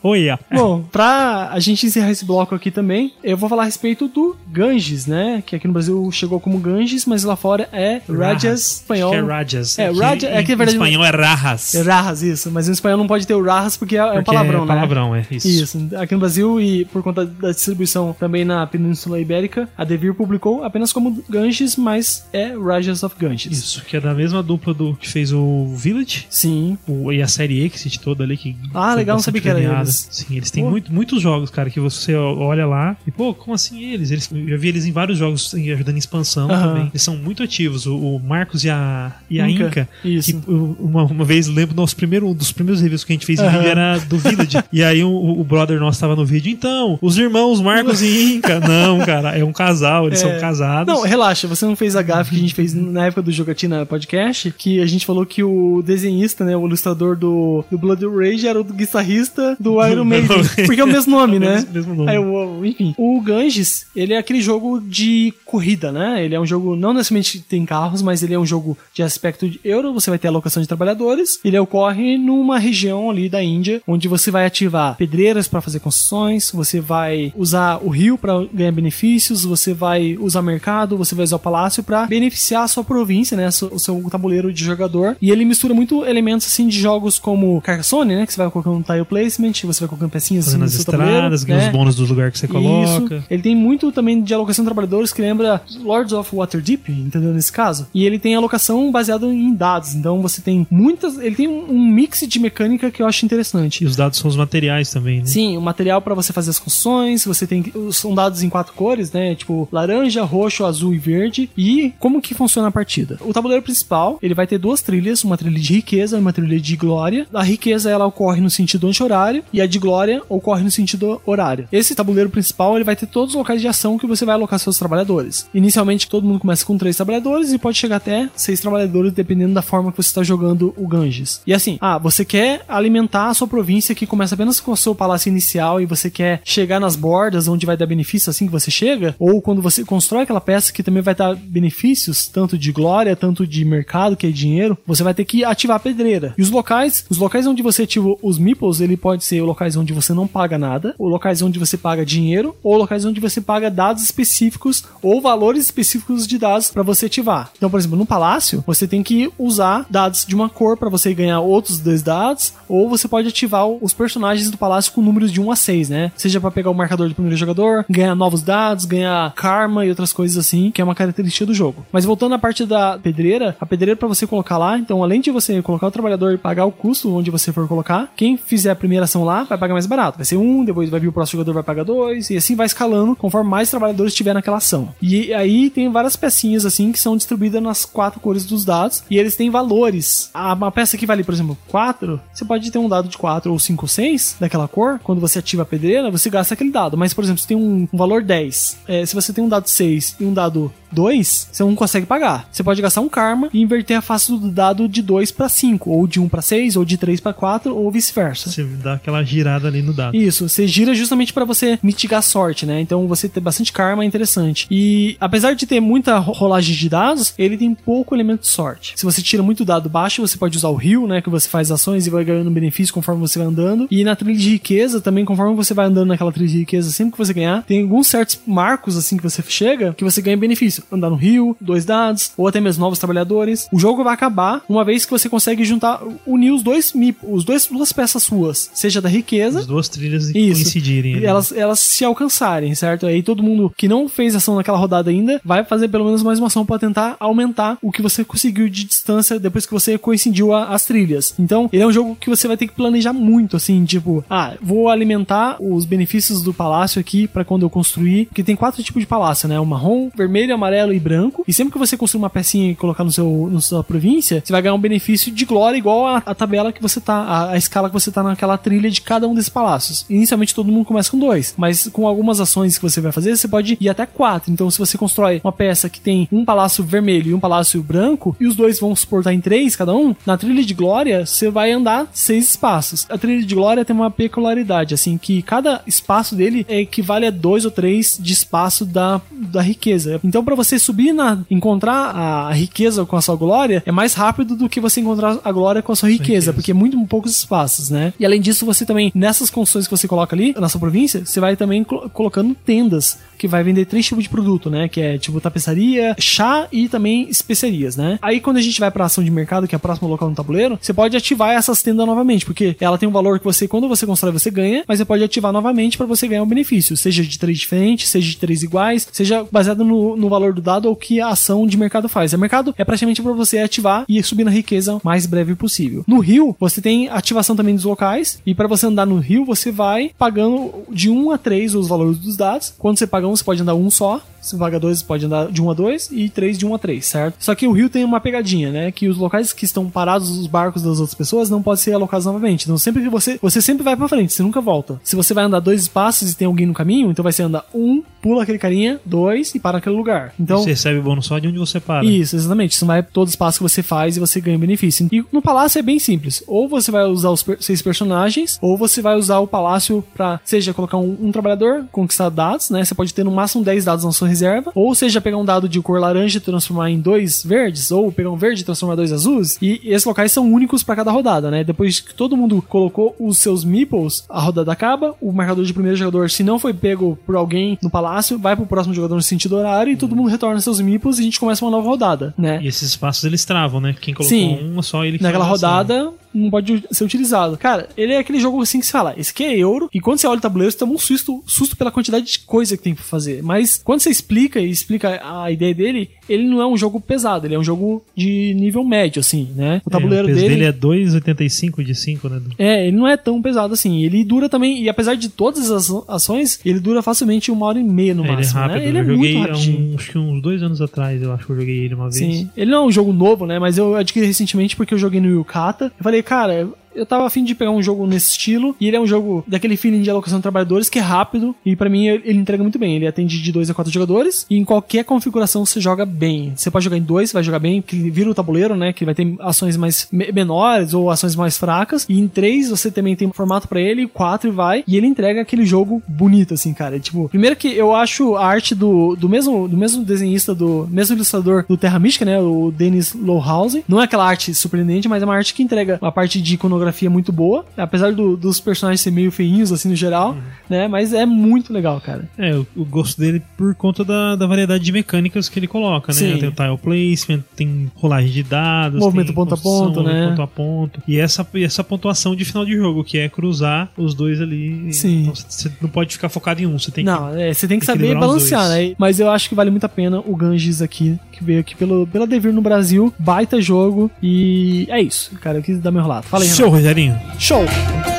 Olha. Bom, pra a gente encerrar esse bloco aqui também, eu vou falar a respeito do Ganges, né? Que aqui no Brasil chegou como Ganges, mas lá fora é Rajas espanhol. Que é Rajas. É, Aqui Raja- é que, em verdade, espanhol é Rajas. É Rajas, isso. Mas em espanhol não pode ter o Rajas porque é, é um Porque palavrão, é né? palavrão, é isso. Isso. Aqui no Brasil e por conta da distribuição também na Península Ibérica, a Devir publicou apenas como Ganges, mas é Rajas of Ganges. Isso, que é da mesma dupla do que fez o Village. Sim. O, e a série Exit toda ali que. Ah, legal, não sabia que era premiada. Sim, eles têm Pô. muito, muitos jogos, cara, que você olha lá e, pô, como assim eles? eles eu já vi eles em vários jogos ajudando em expansão também. Eles são muito ativos. O, o Marcos e a, e a Inca. Inca. Isso. Que uma, uma vez, lembro, nosso primeiro, um dos primeiros reviews que a gente fez vídeo era do Village. e aí o, o brother nosso tava no vídeo. Então, os irmãos Marcos e Inca. Não, cara, é um casal, eles É. são casados. Não, relaxa, você não fez a gafe que a gente fez na época do Jogatina Podcast, que a gente falou que o desenhista, né, o ilustrador do, do Blood Rage era o guitarrista do Iron Maiden, porque é o mesmo nome, É o né? mesmo- mesmo nome. Aí, o- enfim, o Ganges, ele é aquele jogo de corrida, né? Ele é um jogo, não necessariamente tem carros, mas ele é um jogo de aspecto de euro, você vai ter alocação de trabalhadores, ele ocorre numa região ali da Índia, onde você vai ativar pedreiras para fazer construções, você vai usar o rio para ganhar benefícios, você vai usar mercado, você vai usar o palácio para beneficiar a sua província, né, o seu tabuleiro de jogador. E ele mistura muito elementos assim de jogos como Carcassonne, né, que você vai colocando um tile placement, você vai colocando pecinhas assim Fazendo no as estradas, ganha né? os bônus do lugar que você coloca. Isso. Ele tem muito também de alocação de trabalhadores que lembra Lords of Waterdeep, entendeu? Nesse caso. E ele tem alocação baseada em dados. Então você tem muitas. Ele tem um um mix de mecânica que eu acho interessante. E os dados são os materiais também, né? Sim, o material para você fazer as construções, você tem são dados em quatro cores, né? Tipo laranja, roxo, azul e verde. E como que funciona a partida? O tabuleiro principal, ele vai ter duas trilhas, uma trilha de riqueza e uma trilha de glória. A riqueza ela ocorre no sentido anti-horário e a de glória ocorre no sentido horário. Esse tabuleiro principal, ele vai ter todos os locais de ação que você vai alocar seus trabalhadores. Inicialmente todo mundo começa com três trabalhadores e pode chegar até seis trabalhadores dependendo da forma que você está jogando o Ganges. E assim, ah, você quer alimentar a sua província que começa apenas com o seu palácio inicial e você quer chegar nas bordas onde vai dar benefício assim que você chega, ou quando você constrói aquela peça que também vai dar benefícios, tanto de glória, tanto de mercado, que é dinheiro, você vai ter que ativar a pedreira. E os locais, os locais onde você ativa os meeples, ele pode ser locais onde você não paga nada, ou locais onde você paga dinheiro, ou locais onde você paga dados específicos ou valores específicos de dados para você ativar. Então, por exemplo, no palácio, você tem que usar dados de uma cor para você ganhar outros dois dados, ou você pode ativar os personagens do palácio com números de 1 a 6, né? Seja para pegar o marcador do primeiro jogador, ganhar novos dados, ganhar karma e outras coisas assim, que é uma característica do jogo. Mas voltando à parte da pedreira, a pedreira para você colocar lá, então além de você colocar o trabalhador e pagar o custo onde você for colocar, quem fizer a primeira ação lá vai pagar mais barato. Vai ser um, depois vai vir o próximo jogador vai pagar dois, e assim vai escalando conforme mais trabalhadores tiver naquela ação. E aí tem várias pecinhas assim que são distribuídas nas quatro cores dos dados e eles têm valores. Uma peça que vale, por exemplo, 4, você pode ter um dado de 4 ou 5 ou 6 daquela cor. Quando você ativa a pedreira, você gasta aquele dado. Mas, por exemplo, se tem um, um valor 10, é, se você tem um dado 6 e um dado 2, você não consegue pagar. Você pode gastar um karma e inverter a face do dado de 2 para 5, ou de 1 para 6, ou de 3 para 4, ou vice-versa. Você dá aquela girada ali no dado. Isso, você gira justamente pra você mitigar a sorte, né? Então você ter bastante karma é interessante. E apesar de ter muita ro- rolagem de dados, ele tem pouco elemento de sorte. Se você tira muito dado baixo, você pode usar o rio, né? Que você faz ações e vai ganhando benefício conforme você vai andando. E na trilha de riqueza, também, conforme você vai andando naquela trilha de riqueza, sempre que você ganhar, tem alguns certos marcos assim que você chega que você ganha benefício. Andar no rio, dois dados, ou até mesmo novos trabalhadores. O jogo vai acabar uma vez que você consegue juntar, unir os dois os dois duas peças suas, seja da riqueza As duas trilhas Isso. coincidirem. e elas, elas se alcançarem, certo? Aí todo mundo que não fez ação naquela rodada ainda vai fazer pelo menos mais uma ação pra tentar aumentar o que você conseguiu de distância depois que você coincidiu a- as trilhas. Então, ele é um jogo que você vai ter que planejar muito, assim, tipo, ah, vou alimentar os benefícios do palácio aqui pra quando eu construir, porque tem quatro tipos de palácio, né? O marrom, vermelho, amarelo e branco. E sempre que você construir uma pecinha e colocar no seu na sua província, você vai ganhar um benefício de glória igual a, a tabela que você tá, a, a escala que você tá naquela trilha de cada um desses palácios. Inicialmente todo mundo começa com dois, mas com algumas ações que você vai fazer, você pode ir até quatro. Então, se você constrói uma peça que tem um palácio vermelho e um palácio branco, e os dois vão suportar em três cada um, na trilha de glória, você vai andar seis espaços. A trilha de glória tem uma peculiaridade, assim, que cada espaço dele equivale a dois ou três de espaço da, da riqueza. Então, para você subir na encontrar a riqueza com a sua glória, é mais rápido do que você encontrar a glória com a sua riqueza, riqueza. porque é muito poucos espaços, né? E além disso, você também, nessas construções que você coloca ali, na sua província, você vai também colo- colocando tendas que vai vender três tipos de produto, né? Que é tipo tapeçaria, chá e também especiarias, né? Aí quando a gente vai pra ação de mercado, que é a próxima local no tabuleiro, você pode ativar essas tendas novamente, porque ela tem um valor que você, quando você constrói, você ganha, mas você pode ativar novamente pra você ganhar um benefício, seja de três diferentes, seja de três iguais, seja baseado no, no valor do dado ou que a ação de mercado faz. O mercado é praticamente pra você ativar e subir na riqueza o mais breve possível. No rio, você tem ativação também dos locais, e pra você andar no rio, você vai pagando de 1 a 3 os valores dos dados. Quando você paga um, você pode andar um só. Se paga dois, você pode andar de 1 a 2 e 3 de 1 a 3, certo? Só que o rio tem uma pegadinha, né? Que os locais que estão parados, os barcos das outras pessoas, não podem ser alocados novamente. Então sempre que você. Você sempre vai pra frente, você nunca volta. Se você vai andar dois espaços e tem alguém no caminho, então vai ser andar um, pula aquele carinha, dois e para naquele lugar. Então. Você recebe bônus só de onde você para. Isso, exatamente. Isso vai todo espaço que você faz e você ganha benefício. E no palácio é bem simples. Ou você vai usar os per- seis personagens, ou você vai usar o palácio pra, seja colocar um, um trabalhador, conquistar dados, né? Você pode ter no máximo 10 dados na sua reserva, ou seja, pegar um dado de cor laranja e transformar em dois verdes, ou pegar um verde e transformar em dois azuis. E esses locais são únicos pra cada rodada, né? Depois que todo mundo colocou os seus meeples, a rodada acaba, o marcador de primeiro jogador, se não foi pego por alguém no palácio, vai pro próximo jogador no sentido horário e todo mundo retorna seus meeples e a gente começa uma nova rodada, né? E esses espaços eles travam, né? Quem colocou Sim. um, só ele que naquela rodada não pode ser utilizado. Cara, ele é aquele jogo assim que você fala, esse aqui é euro, e quando você olha o tabuleiro, você toma um susto, susto pela quantidade de coisa que tem pra fazer. Mas quando você explica e explica a ideia dele, ele não é um jogo pesado, ele é um jogo de nível médio, assim, né? O tabuleiro é, o peso dele. dele é 2,85 de 5, né? É, ele não é tão pesado assim. Ele dura também, e apesar de todas as ações, ele dura facilmente uma hora e meia no É, ele é máximo. rápido. né? Ele é eu joguei muito rapidinho. um, acho que uns dois anos atrás, eu acho que eu joguei ele uma vez. Sim. Ele não é um jogo novo, né? Mas eu adquiri recentemente porque eu joguei no Yukata. Eu falei, cara, eu tava afim de pegar um jogo nesse estilo. E ele é um jogo daquele feeling de alocação de trabalhadores que é rápido. E pra mim ele entrega muito bem. Ele atende de 2 a 4 jogadores. E em qualquer configuração você joga bem. Você pode jogar em dois, vai jogar bem, que vira o tabuleiro, né? Que vai ter ações mais me- menores ou ações mais fracas. E em três você também tem um formato pra ele, quatro e vai. E ele entrega aquele jogo bonito, assim, cara. Tipo, primeiro que eu acho a arte do, do mesmo do mesmo desenhista, do mesmo ilustrador do Terra Mística, né? O Dennis Lowhouse. Não é aquela arte surpreendente, mas é uma arte que entrega uma parte de iconografia muito boa. Apesar do- dos personagens serem meio feinhos, assim, no geral, né? Mas é muito legal, cara. É, o, o gosto dele por conta da, da variedade de mecânicas que ele coloca, né? Sim. Tem o tile placement, tem rolagem de dados, Movimento ponto a ponto, né? ponto a ponto. E essa, essa pontuação de final de jogo, que é cruzar os dois ali. Sim. Então você não pode ficar focado em um, você tem que. Não, é, você tem que saber balancear, né? Mas eu acho que vale muito a pena o Ganges aqui, que veio aqui pelo, pela Devir no Brasil. Baita jogo. E é isso, cara. Eu quis dar meu relato. Fala aí, Seu. Rogerinho. Show!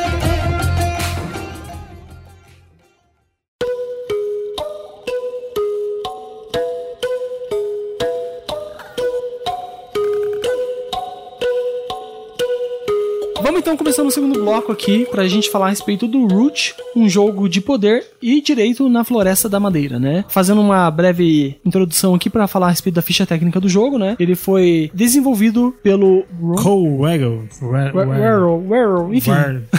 Vamos então começando o segundo bloco aqui pra gente falar a respeito do Root, um jogo de poder e direito na Floresta da Madeira, né? Fazendo uma breve introdução aqui pra falar a respeito da ficha técnica do jogo, né? Ele foi desenvolvido pelo Cole Waggle. Wer- Werrell, enfim.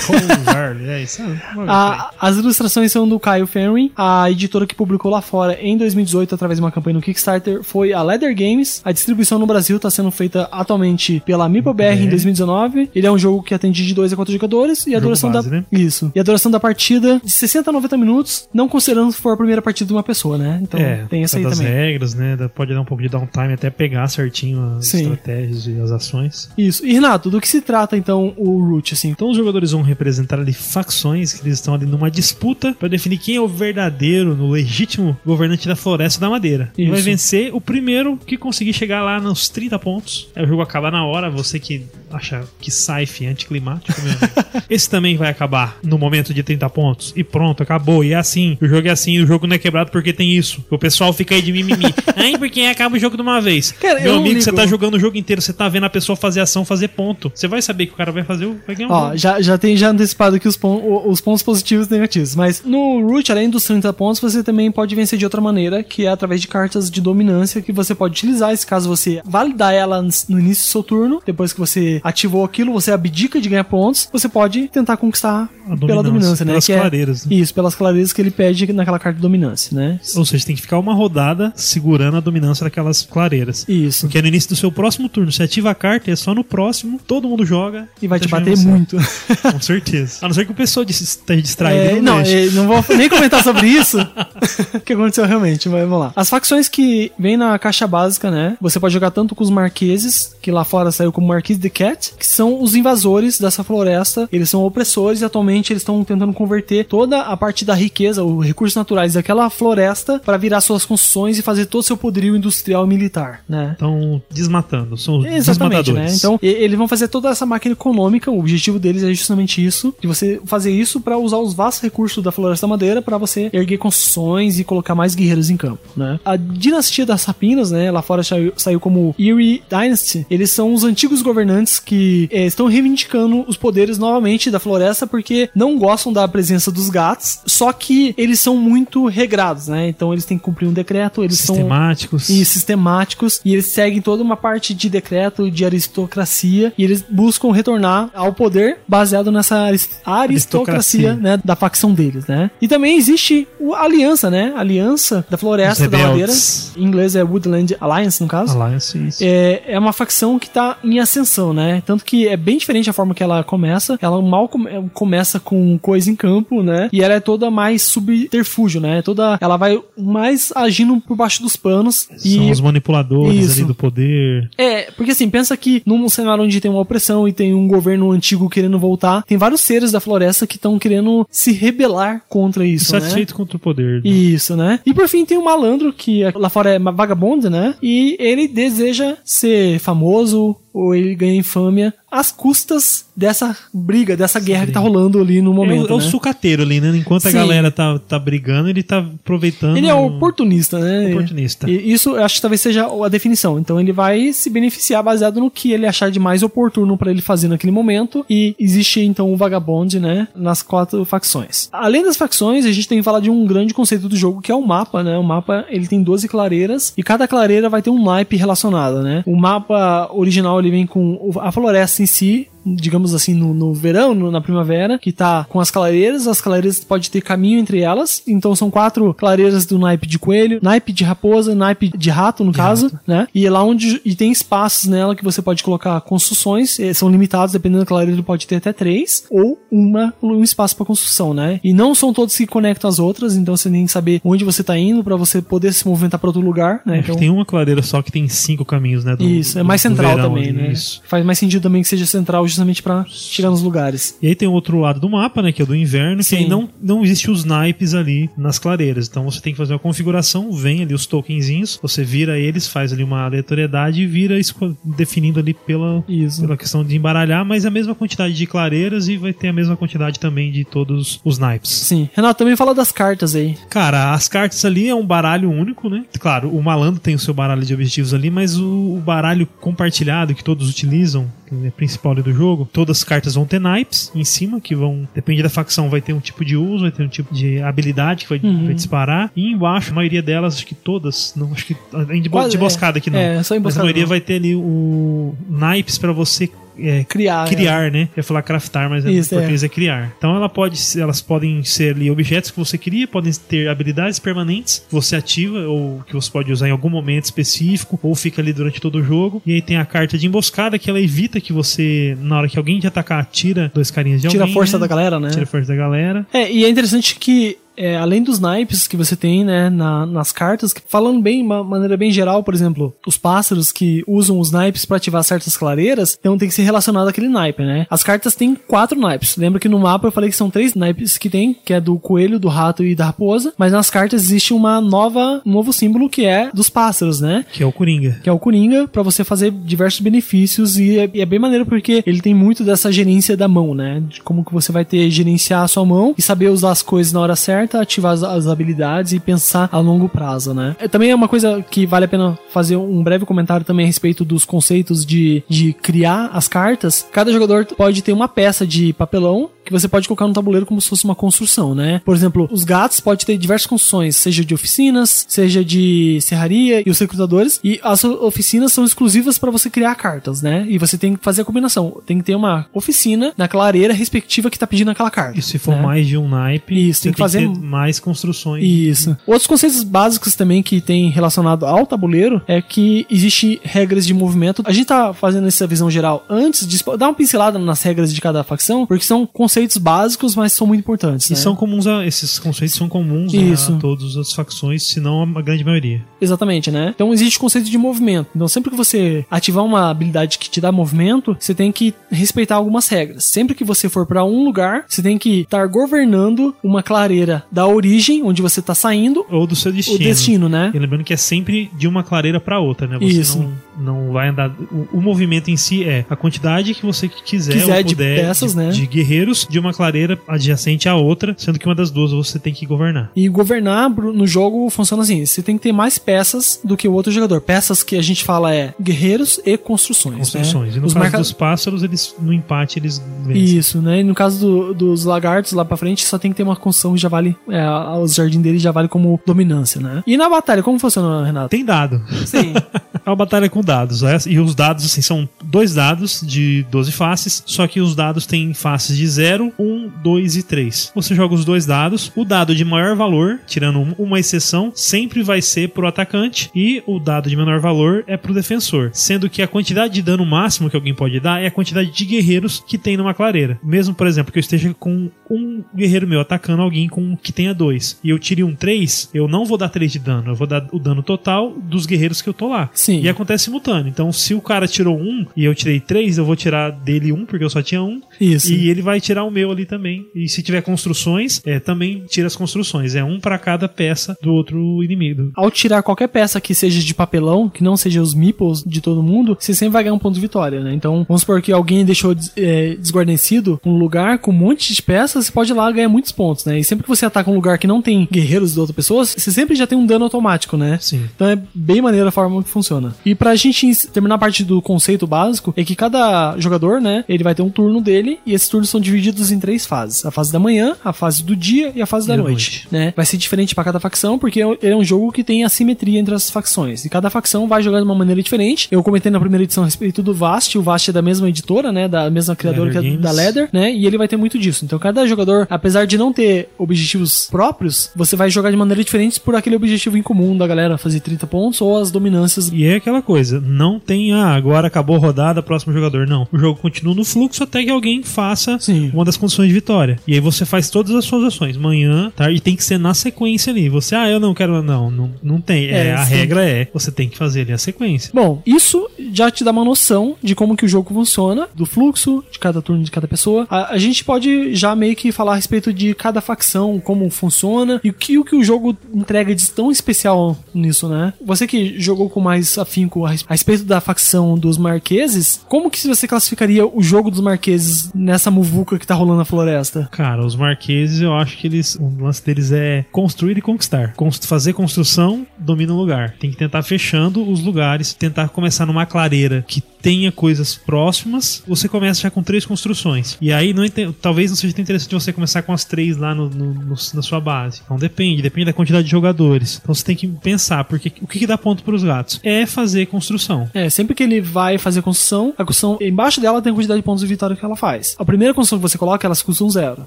Cole. É isso. A- as ilustrações são do Kyle Fenry. A editora que publicou lá fora em 2018 através de uma campanha no Kickstarter foi a Leather Games. A distribuição no Brasil está sendo feita atualmente pela Mipo BR em 2019. Ele é um jogo que atende de 2 a 4 jogadores e a duração base, da né? isso. E a duração da partida de 60 a 90 minutos, não considerando se for a primeira partida de uma pessoa, né? Então É, tem essa aí das também. regras, né? Pode dar um pouco de downtime até pegar certinho as Sim. estratégias e as ações. Isso. E Renato, do que se trata então o Root assim? Então os jogadores vão representar ali facções que eles estão ali numa disputa para definir quem é o verdadeiro, no legítimo governante da Floresta da Madeira. E Isso. vai vencer o primeiro que conseguir chegar lá nos 30 pontos. Aí o jogo acaba na hora, você que acha que sci-fi anticlimático, meu amigo. Esse também vai acabar no momento de 30 pontos. E pronto, acabou. E é assim. O jogo é assim, o jogo não é quebrado porque tem isso. O pessoal fica aí de mimimi. Ai, porque acaba o jogo de uma vez. Cara, eu meu amigo, você tá jogando o jogo inteiro, você tá vendo a pessoa fazer ação, fazer ponto. Você vai saber que o cara vai fazer, o- vai ganhar um Ó, jogo. já, já tem já antecipado aqui os, pon- os pontos positivos e negativos. Mas no Root, além dos 30 pontos, você também pode vencer de outra maneira, que é através de cartas de dominância que você pode utilizar. Se caso você validar ela no início do seu turno, depois que você você ativou aquilo, você abdica de ganhar pontos, você pode tentar conquistar pela dominância, né? Pelas Que é- clareiras. né? Isso, pelas clareiras que ele pede naquela carta de dominância, né? Ou seja, tem que ficar uma rodada segurando a dominância daquelas clareiras. Isso. Porque é no início do seu próximo turno. Você ativa a carta e é só no próximo, todo mundo joga. E vai te tá bater muito. Com certeza. A não ser que o pessoal esteja distraído. É, não, não, é, não vou nem comentar sobre isso. o que aconteceu realmente, mas vamos lá. As facções que vêm na caixa básica, né? Você pode jogar tanto com os marqueses, que lá fora saiu como Marquise de Que são os invasores dessa floresta. Eles são opressores e atualmente eles estão tentando converter toda a parte da riqueza, os recursos naturais daquela floresta para virar suas construções e fazer todo o seu poderio industrial e militar, né? Estão desmatando. São os Exatamente, né? Então, e- eles vão fazer toda essa máquina econômica. O objetivo deles é justamente isso: de você fazer isso para usar os vastos recursos da Floresta Madeira para você erguer construções e colocar mais guerreiros em campo, né? A dinastia das Sapinas, né? Lá fora saiu, saiu como Erie Dynasty. Eles são os antigos governantes que eh, estão reivindicando os poderes novamente da floresta porque não gostam da presença dos gatos. Só que eles são muito regrados, né? Então eles têm que cumprir um decreto. Eles são Sistemáticos. e sistemáticos e eles seguem toda uma parte de decreto de aristocracia e eles buscam retornar ao poder baseado nessa aris- aristocracia, Aristocracia. né, da facção deles, né? E também existe a aliança, né? A aliança da floresta da madeira. Em inglês é Woodland Alliance, no caso. Alliance, isso. É, é uma facção que tá em ascensão, né? Tanto que é bem diferente a forma que ela começa. Ela mal come- começa com coisa em campo, né? E ela é toda mais subterfúgio, né? Toda, ela vai mais agindo por baixo dos panos. São e os manipuladores Isso. ali do poder. é, porque assim, pensa que num cenário onde tem uma opressão e tem um governo antigo querendo voltar, tem vários seres da floresta que estão querendo se rebelar contra isso, né? Satisfeito contra o poder. né? Isso, né? E por fim tem o malandro, que lá fora é vagabundo, né? E ele deseja ser famoso ou ele ganha infâmia às custas dessa briga, dessa guerra que tá rolando ali no É o, momento. é o né? sucateiro ali, né? Enquanto a Sim. galera tá, tá brigando, ele tá aproveitando. Ele é oportunista, né? Oportunista. E isso eu acho que talvez seja a definição. Então ele vai se beneficiar baseado no que ele achar de mais oportuno pra ele fazer naquele momento. E existe então o vagabonde, né? Nas quatro facções. Além das facções, a gente tem que falar de um grande conceito do jogo que é o mapa, né? O mapa ele tem 12 clareiras e cada clareira vai ter um naipe relacionado, né? O mapa original ele vem com a floresta em si, digamos assim, no, no verão, no- na primavera, que tá com as clareiras. As clareiras pode ter caminho entre elas. Então são quatro clareiras do naipe de coelho, naipe de raposa, naipe de rato, no caso, né? E é lá onde e tem espaços nela que você pode colocar construções, eh, são limitados, dependendo da clareira, pode ter até três, ou uma, um espaço para construção, né? E não são todos que conectam as outras, então você tem que saber onde você tá indo para você poder se movimentar para outro lugar, né? Que Então, tem uma clareira só que tem cinco caminhos, né? do- isso, é mais central também, ali, né? Isso. Faz mais sentido também que seja central justamente pra chegar nos lugares. E aí tem o outro lado do mapa, né? Que é o do inverno, Sim. que aí não, não existe os naipes ali nas clareiras. Então você tem que fazer uma configuração, vem ali os tokenzinhos, você vira eles, faz ali uma aleatoriedade e vira definindo ali pela, Isso. pela questão de embaralhar, mas a mesma quantidade de clareiras e vai ter a mesma quantidade também de todos os naipes. Sim. Renato, também fala das cartas aí. Cara, as cartas ali é um baralho único, né? Claro, o malandro tem o seu baralho de objetivos ali, mas o, o baralho compartilhado que todos utilizam, principal ali do jogo, todas as cartas vão ter naipes em cima, que vão, depende da facção, vai ter um tipo de uso, vai ter um tipo de habilidade que vai, Uhum. vai disparar. E embaixo, a maioria delas, acho que todas, não, acho que de, Quase, de emboscada aqui não. É, só mas a emboscada maioria não. vai ter ali o naipes pra você é, Criar. criar, né? Eu ia falar craftar, mas Isso, em português é. criar. Então ela pode, elas podem ser ali objetos que você cria, podem ter habilidades permanentes que você ativa ou que você pode usar em algum momento específico ou fica ali durante todo o jogo. E aí tem a carta de emboscada que ela evita que você, na hora que alguém te atacar, tira dois carinhas de Tira a alguém. força né? da galera, né? Tira a força da galera. É, e é interessante que, é, além dos naipes que você tem, né, na- nas cartas, falando bem, de uma maneira bem geral, por exemplo, os pássaros que usam os naipes pra ativar certas clareiras, então tem que ser relacionado àquele naipe, né? As cartas têm quatro naipes. Lembra que no mapa eu falei que são três naipes que tem, que é do coelho, do rato e da raposa, mas nas cartas existe uma nova, um novo símbolo que é dos pássaros, né? Que é o Coringa. que é o Coringa, pra você fazer diversos benefícios e é, e é bem maneiro porque ele tem muito dessa gerência da mão, né? De como que você vai ter gerenciar a sua mão e saber usar as coisas na hora certa, ativar as, as habilidades e pensar a longo prazo, né? É, também é uma coisa que vale a pena fazer um breve comentário também a respeito dos conceitos de, de criar as cartas. Cada jogador pode ter uma peça de papelão que você pode colocar no tabuleiro como se fosse uma construção, né? Por exemplo, os gatos podem ter diversas construções, seja de oficinas, seja de serraria e os recrutadores, e as oficinas são exclusivas para você criar cartas, né? E você tem que fazer a combinação. Tem que ter uma oficina na clareira respectiva que tá pedindo aquela carta. E se for né? mais de um naipe, Isso, tem que fazer- ter mais construções. Isso. Outros conceitos básicos também que tem relacionado ao tabuleiro é que existe regras de movimento. A gente tá fazendo essa visão geral antes de dar uma pincelada nas regras de cada facção, porque são conceitos básicos, mas são muito importantes. E né? são comuns a, esses conceitos são comuns né, a todas as facções, se não a grande maioria. Exatamente, né? Então existe o conceito de movimento. Então sempre que você ativar uma habilidade que te dá movimento, você tem que respeitar algumas regras. Sempre que você for pra um lugar, você tem que estar governando uma clareira da origem, onde você tá saindo, Ou do seu destino. o destino, né? E lembrando que é sempre de uma clareira pra outra, né? Você Isso. Não, não vai andar. O, o movimento em si é a quantidade que você quiser, Quiser ou de puder peças, de, né? de guerreiros de uma clareira adjacente à outra, sendo que uma das duas você tem que governar. E governar no jogo funciona assim: você tem que ter mais peças do que o outro jogador. Peças que a gente fala é guerreiros e construções. Construções. Né? E no Os caso marca- dos pássaros, eles no empate eles vencem. Isso, né? E no caso do- dos lagartos lá pra frente, só tem que ter uma construção que já vale. É, os jardins dele já vale como dominância, né? E na batalha, como funciona, Renato? Tem dado. Sim. É uma batalha com dados, né? E os dados, assim, são dois dados de 12 faces, só que os dados têm faces de 0, 1, 2 e 3. Você joga os dois dados, o dado de maior valor, tirando um- uma exceção, sempre vai ser pro atacante, e o dado de menor valor é pro defensor. Sendo que a quantidade de dano máximo que alguém pode dar é a quantidade de guerreiros que tem numa clareira. Mesmo, por exemplo, que eu esteja com um guerreiro meu atacando alguém com que tenha dois, e eu tire um 3, eu não vou dar 3 de dano, eu vou dar o dano total dos guerreiros que eu tô lá. Sim. E acontece simultâneo. Então, se o cara tirou um e eu tirei três, eu vou tirar dele um, porque eu só tinha um. Isso. E ele vai tirar o meu ali também. E se tiver construções, é, também tira as construções. É um pra cada peça do outro inimigo. Ao tirar qualquer peça que seja de papelão, que não seja os meeples de todo mundo, você sempre vai ganhar um ponto de vitória, né? Então, vamos supor que alguém deixou é, desguarnecido um lugar com um monte de peças, você pode ir lá ganhar muitos pontos, né? E sempre que você ataca um lugar que não tem guerreiros de outras pessoas, você sempre já tem um dano automático, né? Sim. Então é bem maneira a forma que funciona. E pra gente terminar a parte do conceito básico, é que cada jogador, né, ele vai ter um turno dele, e esses turnos são divididos em três fases. A fase da manhã, a fase do dia e a fase da noite, noite. né? Vai ser diferente pra cada facção, porque é um- ele é um jogo que tem assimetria entre as facções. E cada facção vai jogar de uma maneira diferente. Eu comentei na primeira edição a respeito do Vast, o Vast é da mesma editora, né, da mesma criadora Leather que é da Leather, né? E ele vai ter muito disso. Então cada jogador, apesar de não ter objetivos próprios, você vai jogar de maneira diferente por aquele objetivo em comum da galera fazer 30 pontos ou as dominâncias E é aquela coisa, não tem, ah, agora acabou a rodada, próximo jogador. Não. O jogo continua no fluxo até que alguém faça Sim. Uma das condições de vitória. E aí você faz todas as suas ações, manhã, tarde, e tem que ser na sequência ali. Você, ah, eu não quero, não, não, não tem. É, É, a regra é, você tem que fazer ali a sequência. Bom, isso já te dá uma noção de como que o jogo funciona, do fluxo de cada turno de cada pessoa. A, a gente pode já meio que falar a respeito de cada facção, como funciona e o que o, que o jogo entrega de tão especial nisso, né? Você que jogou com mais afinco a, a respeito da facção dos marqueses, como que você classificaria o jogo dos marqueses nessa muvuca que tá rolando na floresta? Cara, os marqueses, eu acho que eles. O lance deles é construir e conquistar. Const- fazer construção, domina o lugar. Tem que tentar fechando os lugares, tentar começar numa clareira que tenha coisas próximas. Você começa já com três construções. E aí não talvez não seja tão interessante você começar com as três lá no, no- no- na sua base. Então depende, depende da quantidade de jogadores. Então você tem que pensar, porque o que, que dá ponto para os gatos? É fazer construção. É, sempre que ele vai fazer construção, a construção, embaixo dela tem a quantidade de pontos de vitória que ela faz. A primeira construção que você coloca, elas custam zero.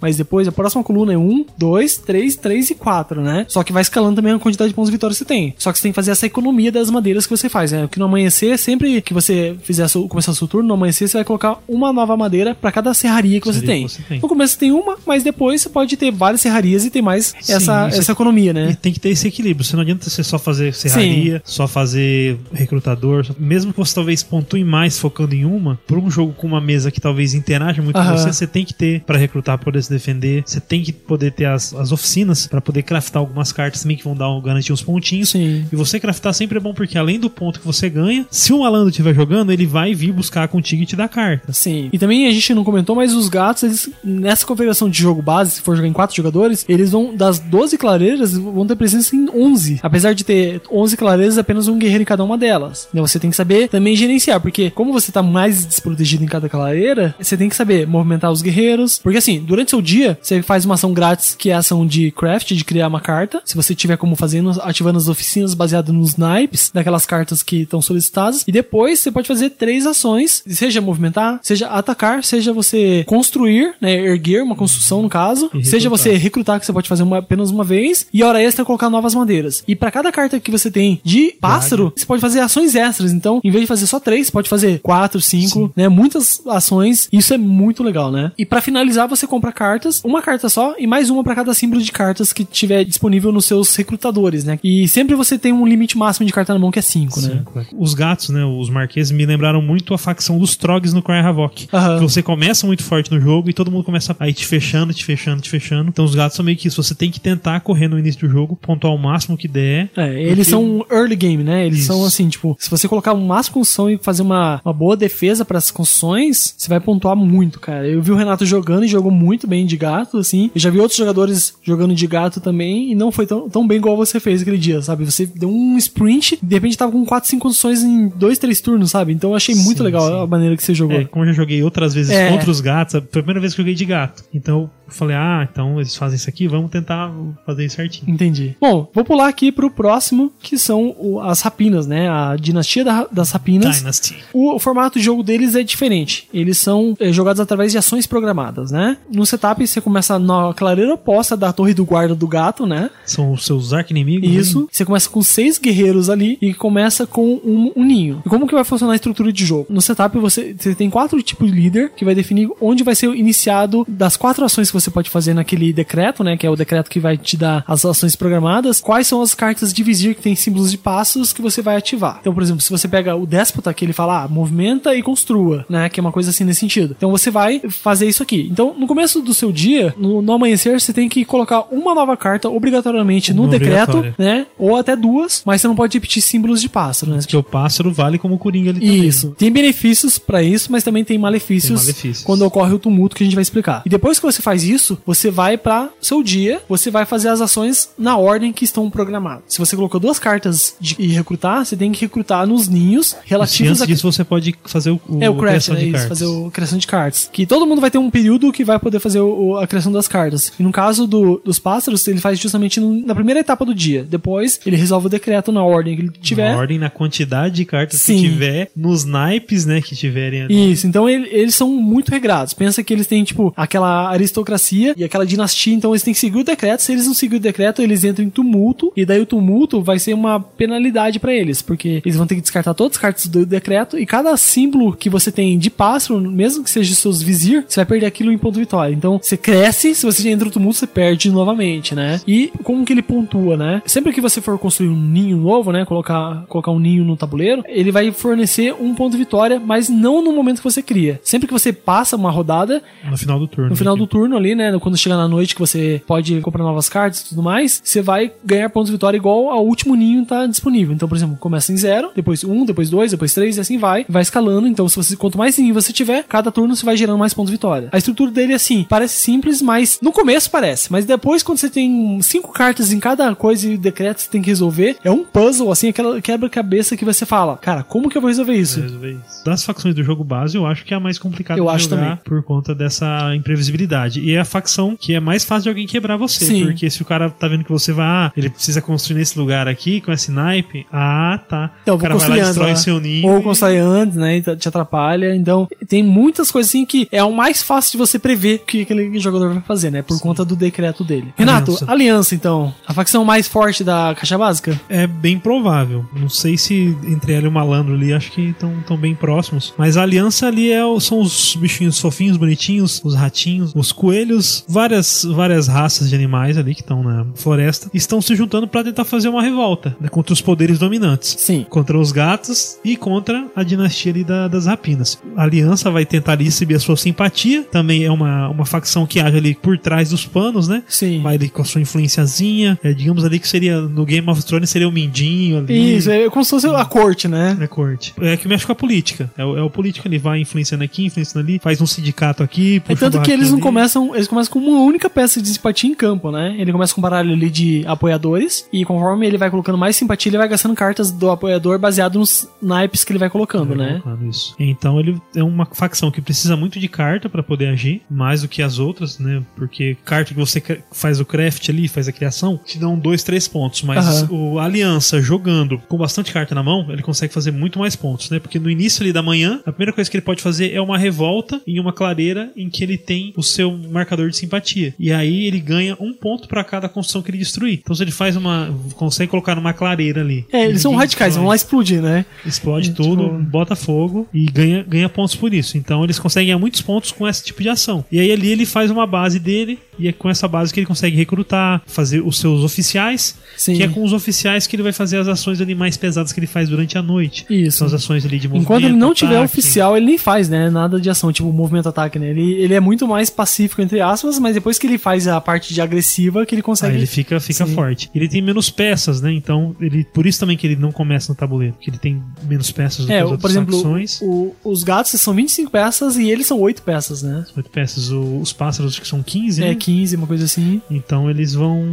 Mas depois, a próxima coluna é um, dois, três, três e quatro, né? Só que vai escalando também a quantidade de pontos de vitória que você tem. Só que você tem que fazer essa economia das madeiras que você faz, né? Que no amanhecer, sempre que você fizer seu, começar seu turno, no amanhecer você vai colocar uma nova madeira pra cada serraria que você tem. que você tem. No começo você tem uma, mas depois você pode ter várias serrarias e ter mais Sim, essa, isso essa economia, E né? tem que ter esse equilíbrio. Você não adianta você só fazer serraria, só fazer recrutador. Mesmo que você talvez pontue mais focando em uma, por um jogo com uma mesa que talvez interaja muito com Aham. você, você tem que ter pra recrutar, poder se defender. Você tem que poder ter as, as oficinas pra poder craftar algumas cartas também que vão dar um- garantir uns pontinhos. Sim. E você craftar sempre é bom porque além do ponto que você ganha, se um malandro estiver jogando, ele vai vir buscar contigo e te dar carta. Sim. E também a gente não comentou, mas os gatos, eles, nessa configuração de jogo base, se for jogar em quatro jogadores, eles vão, das 12 clareiras, vão ter presença em 11. Apesar de ter 11 clareiras, apenas um guerreiro em cada uma delas. Então você tem que saber também gerenciar, porque como você tá mais desprotegido em cada clareira, você tem que saber movimentar os guerreiros guerreiros. Porque assim, durante seu dia, você faz uma ação grátis que é a ação de craft, de criar uma carta. Se você tiver como fazendo, ativando as oficinas baseadas nos naipes daquelas cartas que estão solicitadas. E depois você pode fazer três ações, seja movimentar, seja atacar, seja você construir, né, erguer uma construção no caso, seja você recrutar que você pode fazer uma- apenas uma vez e hora extra colocar novas madeiras. E pra cada carta que você tem de pássaro, você pode fazer ações extras. Então, em vez de fazer só três, você pode fazer quatro, cinco, né? Muitas ações. Isso é muito legal, né? E pra finalizar, você compra cartas, uma carta só e mais uma pra cada símbolo de cartas que tiver disponível nos seus recrutadores, né? E sempre você tem um limite máximo de carta na mão que é cinco, né? Cinco, é. Os gatos, né? Os marqueses me lembraram muito a facção dos Trogs no Cry Havoc. Que você começa muito forte no jogo e todo mundo começa a ir te fechando, te fechando, te fechando. Então os gatos são meio que isso. Você tem que tentar correr no início do jogo, pontuar o máximo que der. É, eles Porque- são early game, né? Eles Isso. são assim, tipo, se você colocar uma máxima construção e fazer uma, uma boa defesa para as construções, você vai pontuar muito, cara. Eu vi o Renato jogando e jogou muito bem de gato, assim. Eu já vi outros jogadores jogando de gato também e não foi tão, tão bem igual você fez aquele dia, sabe? Você deu um sprint e de repente tava com 4, 5 construções em 2, 3 turnos, sabe? Então eu achei muito Sim, legal sim. a maneira que você jogou. É, como eu já joguei outras vezes É. contra os gatos, a primeira vez que eu joguei de gato. Então falei, ah, então eles fazem isso aqui, vamos tentar fazer isso certinho. Entendi. Bom, vou pular aqui pro próximo, que são as rapinas, né? A dinastia da- das rapinas. Dynasty. O, o formato de jogo deles é diferente. Eles são eh, jogados através de ações programadas, né? No setup você começa na clareira oposta da torre do guarda do gato, né? São os seus arqui-inimigos. Isso. Você começa com seis guerreiros ali e começa com um, um ninho. E como que vai funcionar a estrutura de jogo? No setup você, você tem quatro tipos de líder que vai definir onde vai ser iniciado das quatro ações que você pode fazer naquele decreto, né? Que é o decreto que vai te dar as ações programadas. Quais são as cartas de vizir que tem símbolos de passos que você vai ativar? Então, por exemplo, se você pega o déspota que ele fala, ah, movimenta e construa, né? Que é uma coisa assim nesse sentido. Então você vai fazer isso aqui. Então, no começo do seu dia, no, no amanhecer, você tem que colocar uma nova carta obrigatoriamente no decreto, né? Ou até duas, mas você não pode repetir símbolos de pássaro, né? Porque o pássaro vale como coringa ali também. Isso. Tem benefícios pra isso, mas também tem malefícios, Tem malefícios. quando ocorre o tumulto que a gente vai explicar. E depois que você faz isso, você vai para seu dia, você vai fazer as ações na ordem que estão programadas. Se você colocou duas cartas de e recrutar, você tem que recrutar nos ninhos relativos a disso você pode fazer o, o é o craft, criação né? de Isso, cartas. fazer o criação de cartas. Que todo mundo vai ter um período que vai poder fazer o- a criação das cartas. E no caso do- dos pássaros, ele faz justamente na primeira etapa do dia. Depois, ele resolve o decreto na ordem que ele tiver. Na ordem, na quantidade de cartas Sim. que tiver, nos naipes, né, que tiverem. Isso, então ele- eles são muito regrados. Pensa que eles têm, tipo, aquela aristocracia e aquela dinastia, então eles têm que seguir o decreto. Se eles não seguirem o decreto, eles entram em tumulto, e daí o tumulto vai ser uma penalidade pra eles, porque eles vão ter que descartar todas as cartas do decreto, e cada símbolo que você tem de pássaro, mesmo que seja seus vizir, você vai perder aquilo em ponto de vitória. Então você cresce, se você entra no tumulto, você perde novamente, né? E como que ele pontua, né? Sempre que você for construir um ninho novo, né? Colocar, colocar um ninho no tabuleiro, ele vai fornecer um ponto de vitória, mas não no momento que você cria. Sempre que você passa uma rodada, No final do turno. no final do aqui. turno ali, né? Quando chega na noite que você pode comprar novas cartas e tudo mais, você vai ganhar pontos de vitória igual ao último ninho tá disponível. Então, por exemplo, começa em zero, depois um, depois dois, depois três, e assim vai. Vai escalando. Então, se você, quanto mais ninho você tiver, cada turno você vai gerando mais pontos de vitória. A estrutura dele é assim, parece simples, mas no começo parece. Mas depois, quando você tem cinco cartas em cada coisa e decreto que você tem que resolver, é um puzzle, assim, aquela quebra-cabeça que você fala, cara, como que eu vou resolver isso? Resolver isso. Das facções do jogo base, eu acho que é a mais complicada Eu de acho jogar também. por conta dessa imprevisibilidade. E é a facção que é mais fácil de alguém quebrar você. Sim. Porque se o cara tá vendo que você vai, ah, ele precisa construir nesse lugar aqui, com esse naipe, ah, tá. Então, o cara vai lá e destrói né? seu ninho. Ou e- constrói antes, né? E te atrapalha. Então, tem muitas coisas assim que é o mais fácil de você prever o que aquele jogador vai fazer, né? Por conta do decreto dele. Renato, Aliança. Aliança, então. A facção mais forte da caixa básica? É bem provável. Não sei se entre ela e o malandro ali, acho que estão tão bem próximos. Mas a aliança ali é, são os bichinhos fofinhos, bonitinhos, os ratinhos, os coelhos, várias, várias raças de animais ali que estão na floresta, estão se juntando para tentar fazer uma revolta né, contra os poderes dominantes. Sim. Contra os gatos e contra a dinastia ali da- das rapinas. A aliança vai tentar ali exibir a sua simpatia. Também é uma, uma facção que age ali por trás dos panos, né? Sim. Vai ali com a sua influenciazinha. É, digamos ali que seria no Game of Thrones seria o Mindinho ali. Isso, é como se fosse a corte, né? É corte. É que mexe com a política. É o, é o político, ele vai influenciando aqui, influenciando ali, faz um sindicato aqui. É puxa tanto que eles não ali. começam com, eles começam com uma única peça de simpatia em campo, né? Ele começa com um baralho ali de apoiadores, e conforme ele vai colocando mais simpatia, ele vai gastando cartas do apoiador baseado nos naipes que ele vai colocando, né? colocando isso. Então ele é uma facção que precisa muito de carta pra poder agir, mais do que as outras, né? Porque carta que você faz o craft ali, faz a criação, te dão dois, três pontos. Mas Aham. o Aliança jogando com bastante carta na mão, ele consegue fazer muito mais pontos, né? Porque no início ali da manhã, a primeira coisa que ele pode fazer é uma revolta em uma clareira em que ele tem o seu marcador de simpatia. E aí ele ganha um ponto pra cada construção que ele destruir. Então se ele faz uma. consegue colocar numa clareira ali. É, eles são radicais, vão lá explodir, né? explode Tipo- tudo, bota fogo e ganha, ganha pontos por isso. Então eles conseguem ganhar muitos pontos com esse tipo de ação. E aí ali ele faz uma base dele e é com essa base que ele consegue recrutar, fazer os seus oficiais, Sim. que é com os oficiais que ele vai fazer as ações ali mais pesadas que ele faz durante a noite. Isso. São as ações ali de movimento. Enquanto ele não tiver ataque. oficial, ele nem faz, né? Nada de ação, tipo movimento ataque, né? Ele, ele é muito mais pacífico, entre aspas, mas depois que ele faz a parte de agressiva, que ele consegue. ele fica, fica Sim. forte. Ele tem menos peças, né? Então, ele por isso também que ele não começa no tabuleiro. Porque ele tem menos peças do É, que as outras por exemplo, facções. o- os gatos são 25 peças e eles são 8 peças, né? Oito peças. O- os pássaros que são 15, né? É 15, uma coisa assim. Então eles vão,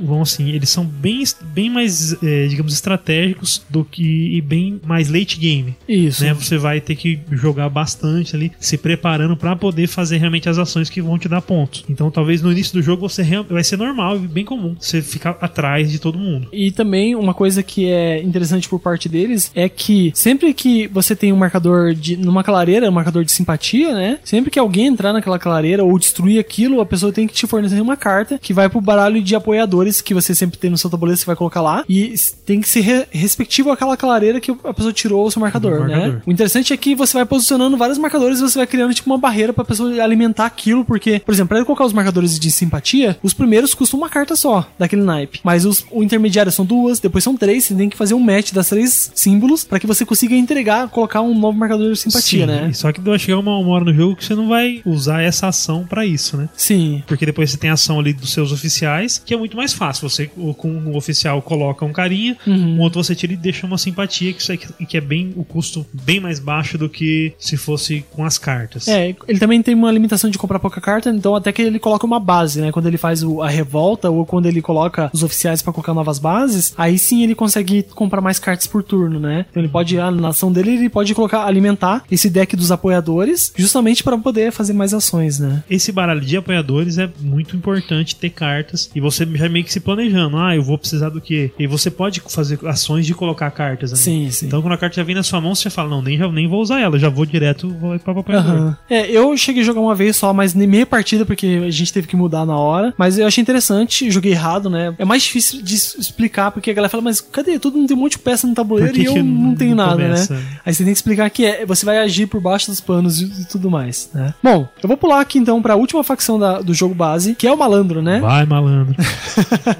vão assim, eles são bem, bem mais, eh, digamos, estratégicos do que e bem mais late game. Isso. Né? Você vai ter que jogar bastante ali, se preparando pra poder fazer realmente as ações que vão te dar pontos. Então talvez no início do jogo você vai ser normal, e bem comum, você ficar atrás de todo mundo. E também uma coisa que é interessante por parte deles é que sempre que você tem um marcador de numa clareira, um marcador de simpatia, né? Sempre que alguém entrar naquela clareira ou destruir aquilo, a pessoa tem que te fornecer uma carta que vai pro baralho de apoiadores que você sempre tem no seu tabuleiro, você vai colocar lá e tem que ser re- respectivo àquela clareira que a pessoa tirou o seu marcador, O né? marcador. O interessante é que você vai posicionando vários marcadores e você vai criando tipo uma barreira pra pessoa alimentar aquilo, porque, por exemplo, pra ele colocar os marcadores de simpatia, os primeiros custam uma carta só, daquele naipe. Mas os, o intermediário são duas, depois são três, você tem que fazer um match das três símbolos pra que você consiga entregar, colocar um novo marcador de simpatia, Sim, né? Só que vai chegar uma, uma hora no jogo que você não vai usar essa ação pra isso, né? Sim. Porque depois você tem a ação ali dos seus oficiais, que é muito mais fácil. Você, com um oficial, coloca um carinha, Uhum. um outro você tira e deixa uma simpatia, que, isso é, que é bem o custo bem mais baixo do que se fosse com as cartas. É, ele também tem uma limitação de comprar pouca carta, então até que ele coloca uma base, né? Quando ele faz o- a revolta ou quando ele coloca os oficiais pra colocar novas bases, aí sim ele consegue comprar mais cartas por turno, né? Então ele pode, a nação dele, ele pode colocar, alimentar esse deck dos apoiadores justamente pra poder fazer mais ações, né? Esse baralho de apoiadores é muito importante ter cartas e você já meio que se planejando. Ah, eu vou precisar do quê? E você pode fazer ações de colocar cartas ali. Sim, sim. Então quando a carta já vem na sua mão, você já fala, não, nem, já, nem vou usar ela, já vou direto vou para o apoiador. Aham. É, eu cheguei a jogar uma vez só, mas nem meia partida, porque a gente teve que mudar na hora. Mas eu achei interessante, joguei errado, né? É mais difícil de explicar, porque a galera fala, mas cadê? Todo mundo tem um monte de peça no tabuleiro que e eu não tenho nada, começa? né? Aí você tem que explicar que é, você vai agir por baixo dos panos e, e tudo mais, né? Bom, eu vou pular aqui então pra última facção da- do jogo base, que é o malandro, né? Vai, malandro.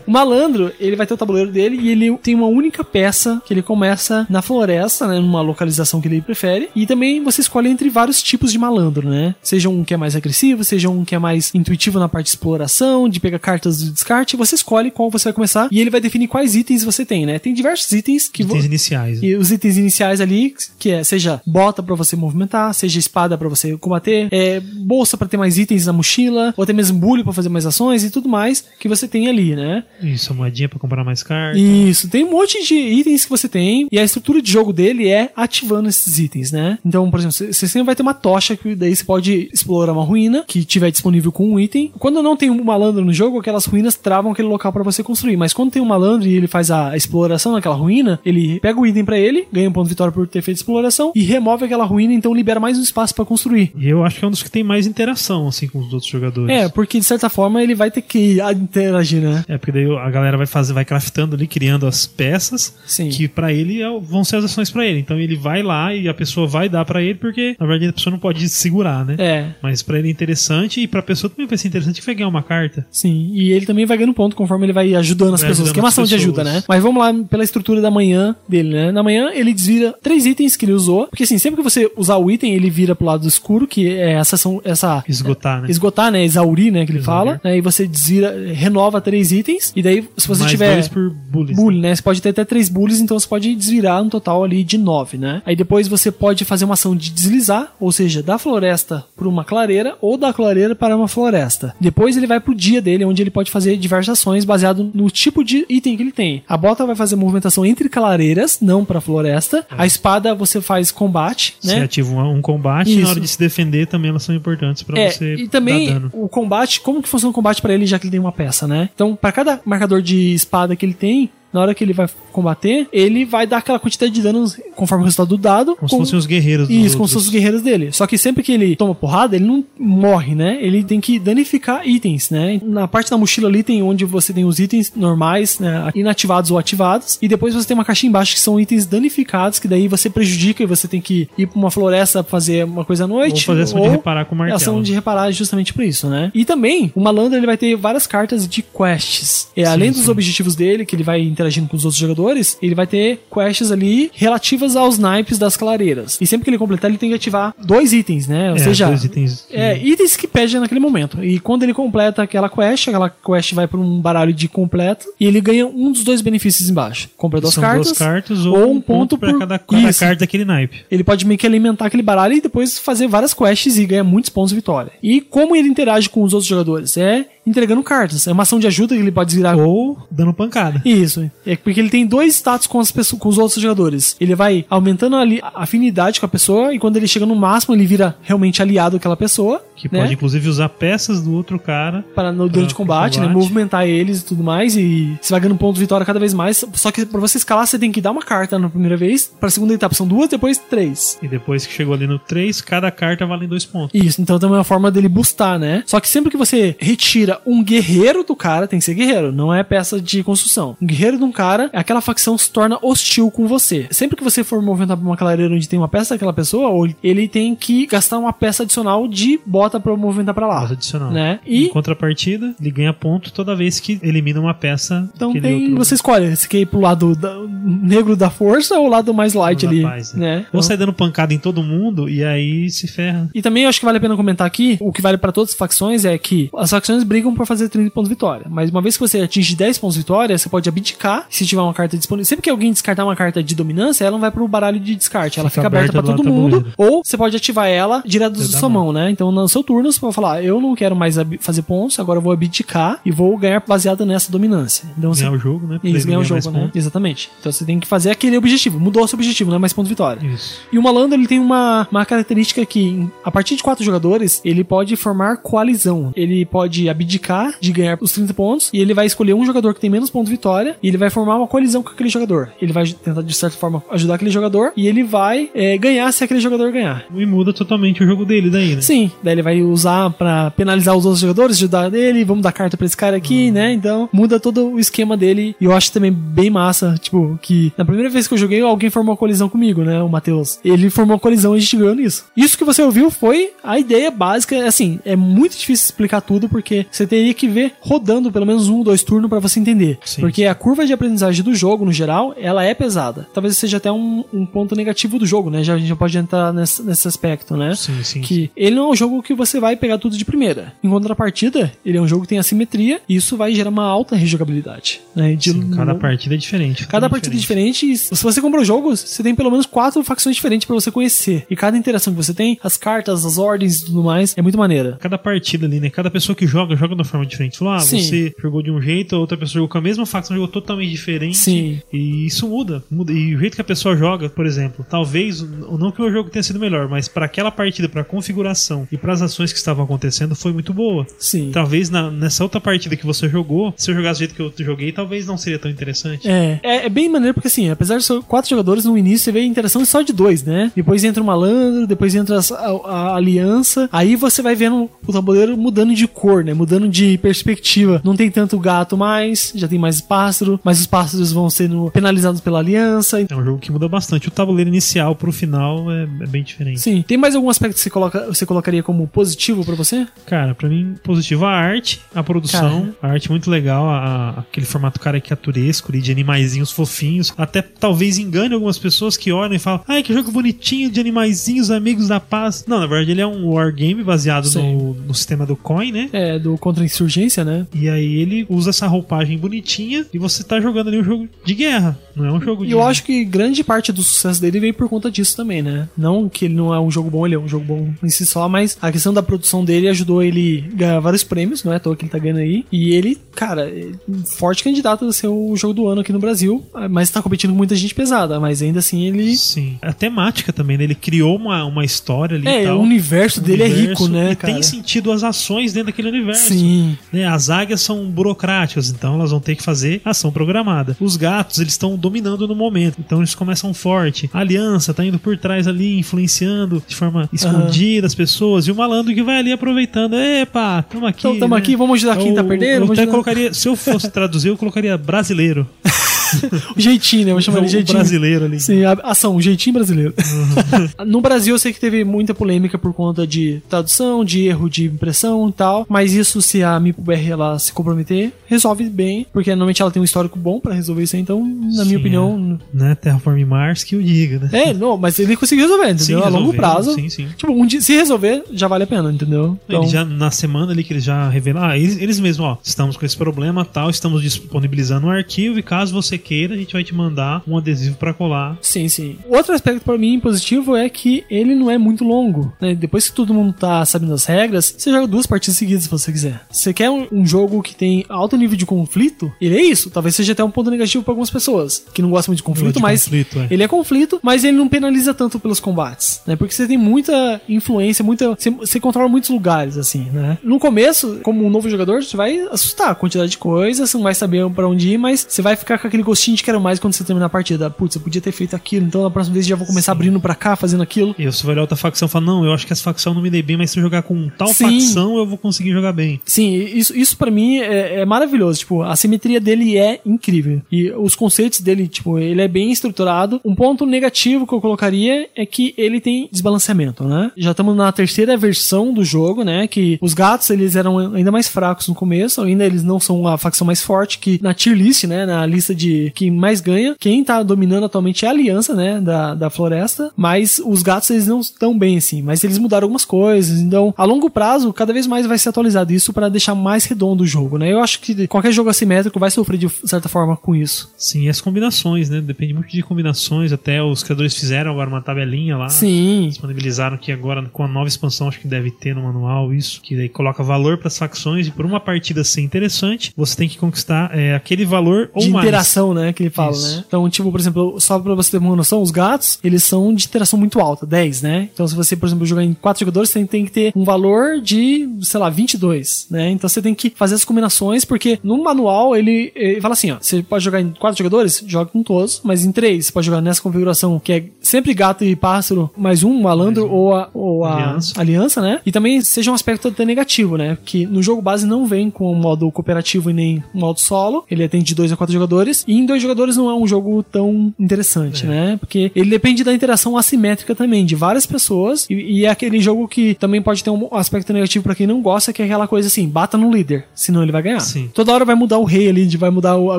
O malandro, ele vai ter o tabuleiro dele e ele tem uma única peça que ele começa na floresta, né, numa localização que ele prefere. E também você escolhe entre vários tipos de malandro, né? Seja um que é mais agressivo, seja um que é mais intuitivo na parte de exploração, de pegar cartas do descarte. Você escolhe qual você vai começar e ele vai definir quais itens você tem, né? Tem diversos itens que vo- Itens iniciais. e os itens iniciais ali, que é seja bota pra você movimentar, seja espada pra você combater, é, bolsa pra ter mais itens na mochila, ou até mesmo bulho pra fazer mais ações e tudo mais que você tem ali, né? Isso, moedinha pra comprar mais cartas. Isso, tem um monte de itens que você tem, e a estrutura de jogo dele é ativando esses itens, né? Então, por exemplo, você sempre vai ter uma tocha que daí você pode explorar uma ruína que tiver disponível com um item. Quando não tem um malandro no jogo, aquelas ruínas travam aquele local pra você construir. Mas quando tem um malandro e ele faz a exploração naquela ruína, ele pega o item pra ele, ganha um ponto de vitória por ter feito exploração e remove aquela ruína, então libera mais um espaço pra construir. E eu acho que é um dos que tem mais interação, assim, com os outros jogadores. É, porque de certa forma ele vai ter que interagir, né? É, porque daí a galera vai fazer, vai craftando ali, criando as peças Sim. que pra ele é vão ser as ações pra ele. Então ele vai lá e a pessoa vai dar pra ele, porque na verdade a pessoa não pode segurar, né? É, Mas pra ele é interessante e pra pessoa também vai ser interessante que vai ganhar uma carta. Sim, e ele também vai ganhando ponto conforme ele vai ajudando as Vai pessoas, ajudando que é uma ação de ajuda, né? Mas vamos lá pela estrutura da manhã dele, né? Na manhã ele desvira três itens que ele usou, porque assim, sempre que você usar o item, ele vira pro lado escuro, que é essa ação, essa Esgotar, né? esgotar, né? Exaurir, né? Que ele Exaurir. fala, né? E você desvira, renova três itens. E daí, se você Mais tiver. dois por bullies. Bully, né? Você pode ter até três bullies, então você pode desvirar um total ali de nove, né? Aí depois você pode fazer uma ação de deslizar, ou seja, da floresta para uma clareira ou da clareira para uma floresta. Depois ele vai pro dia dele, onde ele pode fazer diversas ações baseado no tipo de item que ele tem. A bota vai fazer movimentação entre clareiras, não para floresta. A espada você faz combate, Você né? ativa um, um combate e Isso. na hora de se defender também elas são importantes pra É, você e também o combate, como que funciona o combate pra ele, já que ele tem uma peça, né? Então, pra cada marcador de espada que ele tem, na hora que ele vai combater, ele vai dar aquela quantidade de dano conforme o resultado do dado. Como se fossem os guerreiros dos Isso, como se fossem os guerreiros dele. Só que sempre que ele toma porrada, ele não morre, né? Ele tem que danificar itens, né? Na parte da mochila ali tem onde você tem os itens normais, né? Inativados ou ativados. E depois você tem uma caixa embaixo que são itens danificados, que daí você prejudica e você tem que ir pra uma floresta fazer uma coisa à Ou noite. fazer ação de reparar com o martelo. Ação de reparar justamente por isso, né? E também, o malandro ele vai ter várias cartas de quests. E, além dos sim. objetivos dele, que ele vai interagindo com os outros jogadores, ele vai ter quests ali relativas aos naipes das clareiras. E sempre que ele completar, ele tem que ativar dois itens, né? Ou É, seja, dois itens que- é, itens que pede naquele momento. E quando ele completa aquela quest, aquela quest vai para um baralho de completo e ele ganha um dos dois benefícios embaixo. Compra duas cartas, duas cartas ou, um um ponto pra por- cada, cada carta daquele naipe. ele pode meio que alimentar aquele baralho e depois fazer várias quests e ganhar muitos pontos de vitória. E como ele interage com os outros jogadores? É entregando cartas. É uma ação de ajuda que ele pode virar. Ou dando pancada. Isso. É porque ele tem dois status com, as pessoas, com os outros jogadores. Ele vai aumentando a, li- a afinidade com a pessoa e quando ele chega no máximo, ele vira realmente aliado àquela pessoa. Que né? pode, inclusive, usar peças do outro cara. para no, durante o combate, né? combate. Movimentar eles e tudo mais. E você vai ganhando ponto de vitória cada vez mais. Só que pra você escalar, você tem que dar uma carta na primeira vez. Pra segunda etapa são duas, depois três. E depois que chegou ali no 3, cada carta vale dois pontos. Isso, então também é uma forma dele boostar, né? Só que sempre que você retira um guerreiro do cara, tem que ser guerreiro, não é peça de construção. Um guerreiro de um cara, aquela facção se torna hostil com você. Sempre que você for movimentar pra uma clareira onde tem uma peça daquela pessoa, ou ele tem que gastar uma peça adicional de bota pra movimentar pra lá. Bota adicional. Né? Em E contrapartida, ele ganha ponto toda vez que elimina uma peça. então tem, outro- você escolhe se quer ir pro lado da- negro da força ou o lado mais light ali, paz, né? Ou Então- sai dando pancada em todo mundo e aí se ferra. E também eu acho que vale a pena comentar aqui, o que vale pra todas as facções é que as facções brigam por fazer 30 pontos de vitória. Mas uma vez que você atinge 10 pontos de vitória, você pode abdicar se tiver uma carta disponível. Sempre que alguém descartar uma carta de dominância, ela não vai pro baralho de descarte. Ela Fica fica, aberta pra aberta todo lá no mundo. tabuleiro. Ou você pode ativar ela direto da sua mão, né? Então no seu turno você pode falar, eu não quero mais fazer pontos, agora eu vou abdicar e vou ganhar baseado nessa dominância. Então você Ganhar o jogo, né? Isso, ganhar o jogo, né? pontos. Exatamente. Então você tem que fazer aquele objetivo. Mudou o seu objetivo, não é mais ponto de vitória. Isso. E o malandro ele tem uma, uma característica que, a partir de quatro jogadores, ele pode formar coalizão. Ele pode abdicar de ganhar os 30 pontos e ele vai escolher um jogador que tem menos pontos de vitória e ele vai formar uma coalizão com aquele jogador. Ele vai tentar, de certa forma, ajudar aquele jogador e ele vai é, ganhar se aquele jogador ganhar. E muda totalmente o jogo dele daí, né? Sim, daí ele vai usar pra penalizar os outros jogadores, ajudar ele, vamos dar carta pra esse cara aqui, né? Então muda todo o esquema dele. E eu acho também bem massa, tipo, que na primeira vez que eu joguei, alguém formou uma colisão comigo, né? O Matheus. Ele formou uma colisão e a gente ganhou nisso. Isso que você ouviu foi a ideia básica. Assim, é muito difícil explicar tudo, porque você teria que ver rodando pelo menos um ou dois turnos pra você entender. Sim. Porque a curva de aprendizagem do jogo, no geral, ela é pesada. Talvez seja até um, um ponto negativo do jogo, né? Já, a gente já pode entrar nesse, nesse aspecto, né? Sim, sim. que ele não é um jogo que você vai pegar tudo de primeira. Em contrapartida, ele é um jogo que tem assimetria e isso vai gerar uma alta rejogabilidade. Né? De- Sim, cada partida é diferente. Cada partida é diferente. Se você comprou jogos, você tem pelo menos quatro facções diferentes pra você conhecer. E cada interação que você tem, as cartas, as ordens e tudo mais, é muito maneira. Cada partida ali, né? Cada pessoa que joga, joga de uma forma diferente. Falou, ah, Sim. você jogou de um jeito, a outra pessoa jogou com a mesma facção, jogou totalmente diferente. Sim. E isso muda, muda. E o jeito que a pessoa joga, por exemplo, talvez, não que o jogo tenha sido melhor, mas para aquela partida, pra configuração e para as ações que estavam acontecendo, foi muito boa. Sim. Talvez na- nessa outra partida que você jogou, se eu jogasse do jeito que eu joguei, talvez não seria tão interessante. É, é, é bem maneiro porque assim, apesar de ser quatro jogadores no início, você vê a interação só de dois, né? Depois entra o malandro, depois entra as- a, a aliança, aí você vai vendo o tabuleiro mudando de cor, né? Mudando de perspectiva. Não tem tanto gato mais, já tem mais pássaro, mas os pássaros vão sendo penalizados pela aliança. É um jogo que muda bastante. O tabuleiro inicial pro final é, é bem diferente. Sim. Tem mais algum aspecto que você, coloca, você colocaria como positivo pra você? Cara, pra mim, positivo a arte, a produção. A arte muito legal, a- aquele formato caricaturesco ali, de animaizinhos fofinhos. Até talvez engane algumas pessoas que olham e falam: Ai, que jogo bonitinho de animaizinhos, amigos da paz. Não, na verdade, ele é um wargame baseado no, no sistema do coin, né? É, do contra a insurgência, né? E aí ele usa essa roupagem bonitinha e você tá jogando ali um jogo de guerra, não é um jogo E de. eu acho que grande parte do sucesso dele veio por conta disso também, né? Não que ele não é um jogo bom, ele é um jogo bom em si só, mas a questão da produção dele ajudou ele a ganhar vários prêmios, não é à toa que ele tá ganhando aí. E ele, cara, é um forte candidato a ser o jogo do ano aqui no Brasil, mas tá competindo com muita gente pesada, mas ainda assim ele. Sim. A temática também, né? Ele criou uma, uma história ali. e É, o universo dele é rico, né, e cara? tem sentido as ações dentro daquele universo. Sim. né? As águias são burocráticas, então elas vão ter que fazer ação programada. Os gatos, eles estão dominando no momento, então eles começam forte. A aliança tá indo por trás ali, influenciando de forma escondida as pessoas. E o malandro que vai ali aproveitando. Epa, tamo aqui. Então tamo né? aqui, vamos ajudar quem tá perdendo, Eu até ajudar- colocaria, se eu fosse traduzir, eu colocaria brasileiro. O jeitinho, né? Vou chamar de o jeitinho. brasileiro ali. Sim, a ação, o jeitinho brasileiro. no Brasil eu sei que teve muita polêmica por conta de tradução, de erro de impressão e tal, mas isso se a MIPO-BR ela se comprometer, resolve bem, porque normalmente ela tem um histórico bom pra resolver isso aí, então, na Sim, minha opinião... Né? Terraform Mars que eu diga, né? É, não, mas ele conseguiu resolver, entendeu? a longo prazo. Sim, sim. Tipo, um dia, se resolver, já vale a pena, entendeu? Então, Ele já, na semana ali que eles já revelaram, ah, eles, eles mesmos, ó, estamos com esse problema tal, estamos disponibilizando um arquivo e caso você queira, a gente vai te mandar um adesivo pra colar. Sim, sim. Outro aspecto pra mim positivo é que ele não é muito longo. né? Depois que todo mundo tá sabendo as regras, você joga duas partidas seguidas se você quiser. Você quer um, um jogo que tem alto nível de conflito? Ele é isso. Talvez seja até um ponto negativo pra algumas pessoas que não gostam muito de conflito, de mas conflito, é. ele é conflito, mas ele não penaliza tanto pelos combates, né? Porque você tem muita influência, muita, você, você controla muitos lugares assim, né? No começo, como um novo jogador, você vai assustar a quantidade de coisas, você não vai saber pra onde ir, mas você vai ficar com aquele gostinho de quero mais quando você terminar a partida. Putz, eu podia ter feito aquilo, então na próxima vez já vou começar abrindo pra cá, fazendo aquilo. E você vai olhar outra facção e fala, não, eu acho que essa facção não me dei bem, mas se eu jogar com tal Sim. facção, eu vou conseguir jogar bem. Sim, isso, isso para mim é, é maravilhoso. Tipo, a simetria dele é incrível. E os conceitos dele, tipo, ele é bem estruturado. Um ponto negativo que eu colocaria é que ele tem desbalanceamento, né? Já estamos na terceira versão do jogo, né? Que os gatos, eles eram ainda mais fracos no começo. Ainda eles não são a facção mais forte que na tier list, né? Na lista de quem mais ganha. Quem tá dominando atualmente é a aliança, né? Da, da floresta. Mas os gatos, eles não estão bem, assim. Mas eles mudaram algumas coisas. Então, a longo prazo, cada vez mais vai ser atualizado isso para deixar mais redondo o jogo, né? Eu acho que qualquer jogo assimétrico vai sofrer de certa forma com isso. Sim, e as combinações, né? Depende muito de combinações. Até os criadores fizeram agora uma tabelinha lá. Sim. Disponibilizaram que agora com a nova expansão acho que deve ter no manual isso, que daí coloca valor para as facções e por uma partida ser interessante, você tem que conquistar é, aquele valor ou de mais. interação, né, que ele fala, Isso. né? Então, tipo, por exemplo, só pra você ter uma noção, os gatos, eles são de interação muito alta, 10, né? Então, se você, por exemplo, jogar em quatro jogadores, você tem que ter um valor de, sei lá, 22, né? Então, você tem que fazer as combinações, porque no manual ele, ele fala assim, ó, você pode jogar em quatro jogadores, joga com todos, mas em três, você pode jogar nessa configuração que é sempre gato e pássaro, mais um, malandro ou a, ou a Aliança. aliança, né? E também seja um aspecto até negativo, né? Que no jogo base não vem com o modo cooperativo e nem o modo solo. Ele atende de dois a quatro jogadores. E em dois jogadores não é um jogo tão interessante, né? Porque ele depende da interação assimétrica também, de várias pessoas. E, e é aquele jogo que também pode ter um aspecto negativo pra quem não gosta, que é aquela coisa assim, bata no líder, senão ele vai ganhar. Sim. Toda hora vai mudar o rei ali, vai mudar a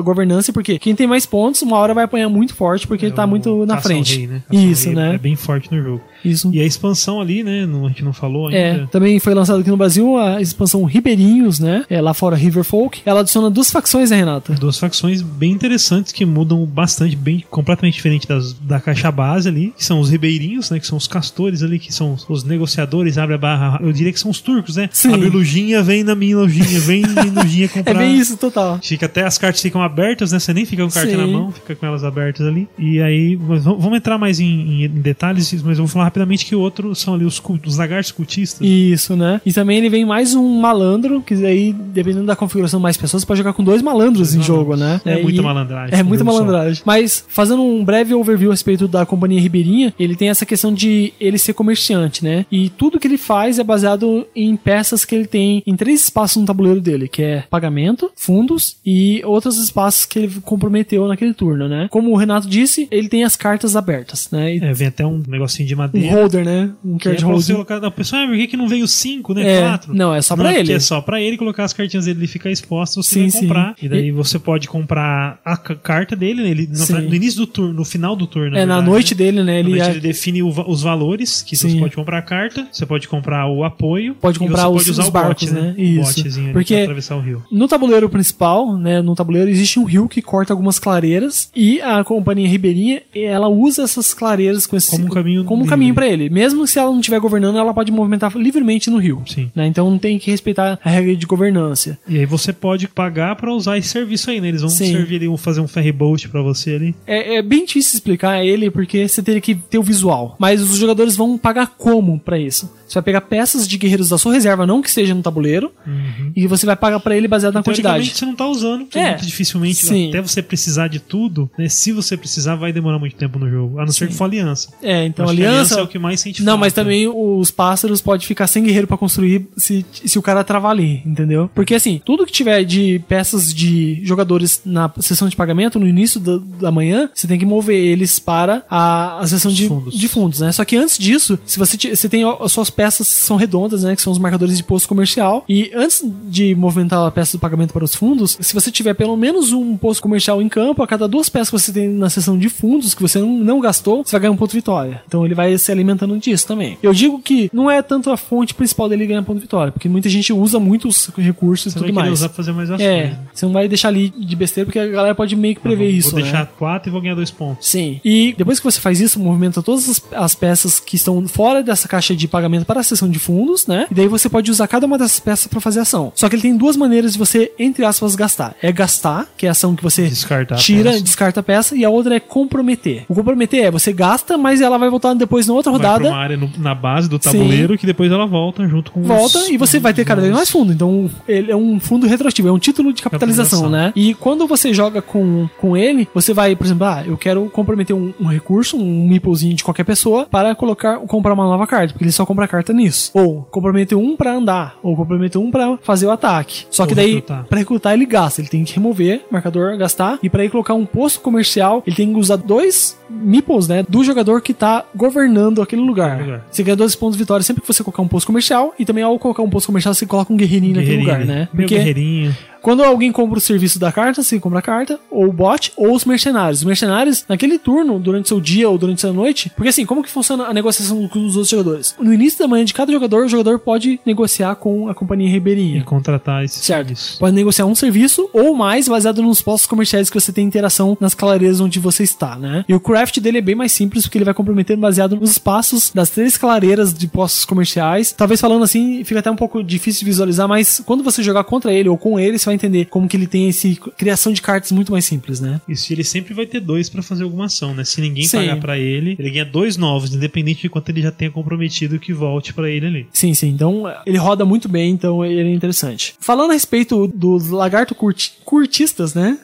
governança, porque quem tem mais pontos, uma hora vai apanhar muito forte, porque ele tá É muito na frente. Rei, né? Isso, Rei né? É bem forte no jogo. Isso. E a expansão ali, né? não- a gente não falou ainda. É, também foi lançado aqui no Brasil a expansão Ribeirinhos, né? É, lá fora Riverfolk. Ela adiciona duas facções, né, Renata? Duas facções bem interessantes que mudam bastante, bem completamente diferente das, da caixa base ali, que são os ribeirinhos, né? Que são os castores ali, que são os, negociadores, abre a barra. Eu diria que são os turcos, né? Sim. Abre lojinha, vem na minha lojinha, vem na minha lojinha É comprar. bem isso, total. Fica até as cartas ficam abertas, né? Você nem fica com carta Sim. na mão, fica com elas abertas ali. E aí, vamos vamos entrar mais em, em- em detalhes, mas eu vou falar rapidamente que o outro são ali os, os lagartos cultistas. Isso, né? E também ele vem mais um malandro, que aí, dependendo da configuração mais pessoas, você pode jogar com dois malandros em jogo, né? É, muita e- malandragem. É muita jogo só. malandragem. Mas, fazendo um breve overview a respeito da companhia Ribeirinha, ele tem essa questão de ele ser comerciante, né? E tudo que ele faz é baseado em peças que ele tem em três espaços no tabuleiro dele, que é pagamento, fundos e outros espaços que ele comprometeu naquele turno, né? Como o Renato disse, ele tem as cartas abertas, né? E É, vem até um negocinho de madeira. Holder, né? Um é card você holder. colocar. A pessoa, ah, por que, que não veio 5, né? É, 4? não, é só pra ele. É só pra ele colocar as cartinhas dele, ele fica exposto, você Sim, vai sim. comprar. E daí E- você pode comprar a ca- carta dele, né? ele, no, Sim. no início do turno, no final do turno. É, na verdade, noite né? dele, né? Na Ele noite é- ele define o os valores que você Sim. pode comprar a carta, você pode comprar o apoio, Pode e comprar você os- pode os barcos, né? né? Isso. ali Porque- atravessar o rio. No tabuleiro principal, né, no tabuleiro existe um rio que corta algumas clareiras e a companhia ribeirinha, ela usa essas clareiras com esse, Como um caminho como um livre. Caminho para ele. Mesmo se ela não estiver governando, ela pode movimentar livremente no rio. Sim. né? Então tem que respeitar a regra de governância. E aí você pode pagar pra usar esse serviço aí, né? Eles vão Sim. servir ali, vão fazer um ferry boat pra você ali. É, é bem difícil explicar ele porque você teria que ter o visual. Mas os jogadores vão pagar como pra isso? Você vai pegar peças de guerreiros da sua reserva, não que esteja no tabuleiro, e você vai pagar pra ele baseado na Teoricamente, quantidade. você não tá usando, porque É. muito dificilmente, Sim. até você precisar de tudo, né? Se você precisar, vai demorar muito tempo no jogo. A não ser que for aliança. É, então Acho que a aliança. é o que mais sente Não, falta. mas também os pássaros podem ficar sem guerreiro pra construir se, se o cara travar ali, entendeu? Porque assim, tudo que tiver de peças de jogadores na sessão de pagamento, no início da, da manhã, você tem que mover eles para a, a sessão de fundos. de fundos, né? Só que antes disso, se você, você tem as suas peças são redondas, né? Que são os marcadores de posto comercial. E antes de movimentar a peça do pagamento para os fundos, se você tiver pelo menos um posto comercial em campo, a cada duas peças que você tem na sessão de fundos que você não, não gastou, você vai ganhar um ponto de vitória. Então ele vai se alimentando disso também. Eu digo que não é tanto a fonte principal dele ganhar ponto de vitória, porque muita gente usa muitos recursos Você e tudo mais. usar pra fazer mais ações. É, né? você não vai deixar ali de besteira, porque a galera pode meio que prever Vou isso, né? deixar quatro e vou ganhar dois pontos. Sim. E depois que você faz isso, movimenta todas as, as peças que estão fora dessa caixa de pagamento para a seção de fundos, né? E daí você pode usar cada uma dessas peças para fazer ação. Só que ele tem duas maneiras de você, entre aspas, gastar. É gastar, que é a ação que você Descartar a tira, peça. descarta a peça, e a outra é comprometer. O comprometer é você gasta, mas ela vai voltar depois na outra Vai pra rodada. uma área no- na base do tabuleiro que depois ela volta junto com os- Volta e você vai ter cada vez mais fundo. Então, ele é um fundo retroativo, é um título de capitalização, Capitalização. né? E quando você joga com, com ele, você vai, por exemplo, ah, eu quero comprometer um, um recurso, um meeplezinho de qualquer pessoa, para colocar, comprar uma nova carta, porque ele só compra carta nisso. Ou comprometer um pra andar, ou comprometer um pra fazer o ataque. Só que Ou daí, recrutar. pra recrutar, ele gasta. Ele tem que remover, marcador, gastar, e pra ele colocar um posto comercial, ele tem que usar dois meeples, né, do jogador que tá governando aquele lugar. lugar. Você ganha 12 pontos de vitória sempre que você colocar um posto comercial, e também ao colocar um posto comercial, você coloca um guerreirinho, naquele guerreirinho. lugar, né? Meu Porque guerreirinho. Quando alguém compra o serviço da carta, você compra a carta, ou o bot, ou os mercenários. Os mercenários, naquele turno, durante seu dia ou durante sua noite, porque assim, como que funciona a negociação com os outros jogadores? No início da manhã de cada jogador, o jogador pode negociar com a companhia E ribeirinha. contratar esse Certo. serviço. Pode negociar um serviço ou mais baseado nos postos comerciais que você tem interação nas clareiras onde você está, né? E o craft dele é bem mais simples porque ele vai comprometer baseado nos espaços das três clareiras de postos comerciais. Talvez falando assim, fica até um pouco difícil de visualizar, mas quando você jogar contra ele ou com ele, você vai entender como que ele tem esse criação de cartas muito mais simples, né? Isso ele sempre vai ter dois pra fazer alguma ação, né? Se ninguém Sim. pagar pra ele, ele ganha dois novos, independente de quanto ele já tenha comprometido que volte pra ele ali. Sim, sim. Então ele roda muito bem, então ele é interessante. Falando a respeito dos lagarto curti- curtistas, né?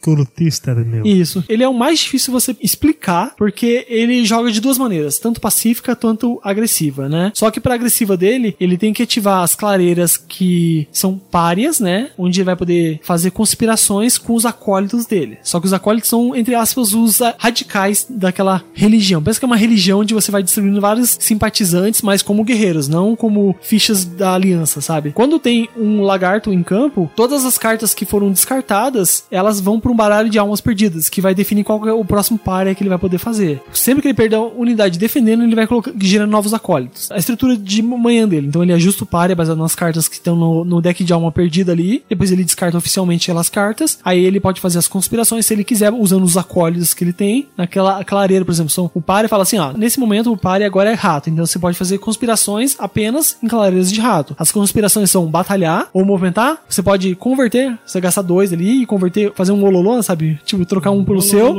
Curtista, meu. Isso. Ele é o mais difícil você explicar, porque ele joga de duas maneiras, tanto pacífica quanto agressiva, né? Só que pra agressiva dele, ele tem que ativar as clareiras que são párias, né? Onde ele vai poder fazer conspirações com os acólitos dele. Só que os acólitos são, entre aspas, os radicais daquela religião. Pensa que é uma religião onde você vai distribuindo vários simpatizantes, mas como guerreiros, não como fichas da aliança, sabe? Quando tem um lagarto em campo, todas as cartas que foram descartadas, elas vão para um baralho de almas perdidas, que vai definir qual é o próximo par que ele vai poder fazer. Sempre que ele perder a unidade defendendo, ele vai gerando novos acólitos. A estrutura de manhã dele, então ele ajusta o par baseado nas cartas que estão no, no deck de alma perdida ali, depois ele descarta oficialmente aquelas cartas, aí ele pode fazer as conspirações se ele quiser, usando os acólitos que ele tem, naquela clareira, por exemplo, são, o par fala assim, ó, nesse momento o par agora é rato, então você pode fazer conspirações apenas em clareiras de rato. As conspirações são batalhar ou movimentar, você pode converter, você gastar dois ali e converter, fazer um ololô, sabe? Tipo, trocar um pelo seu.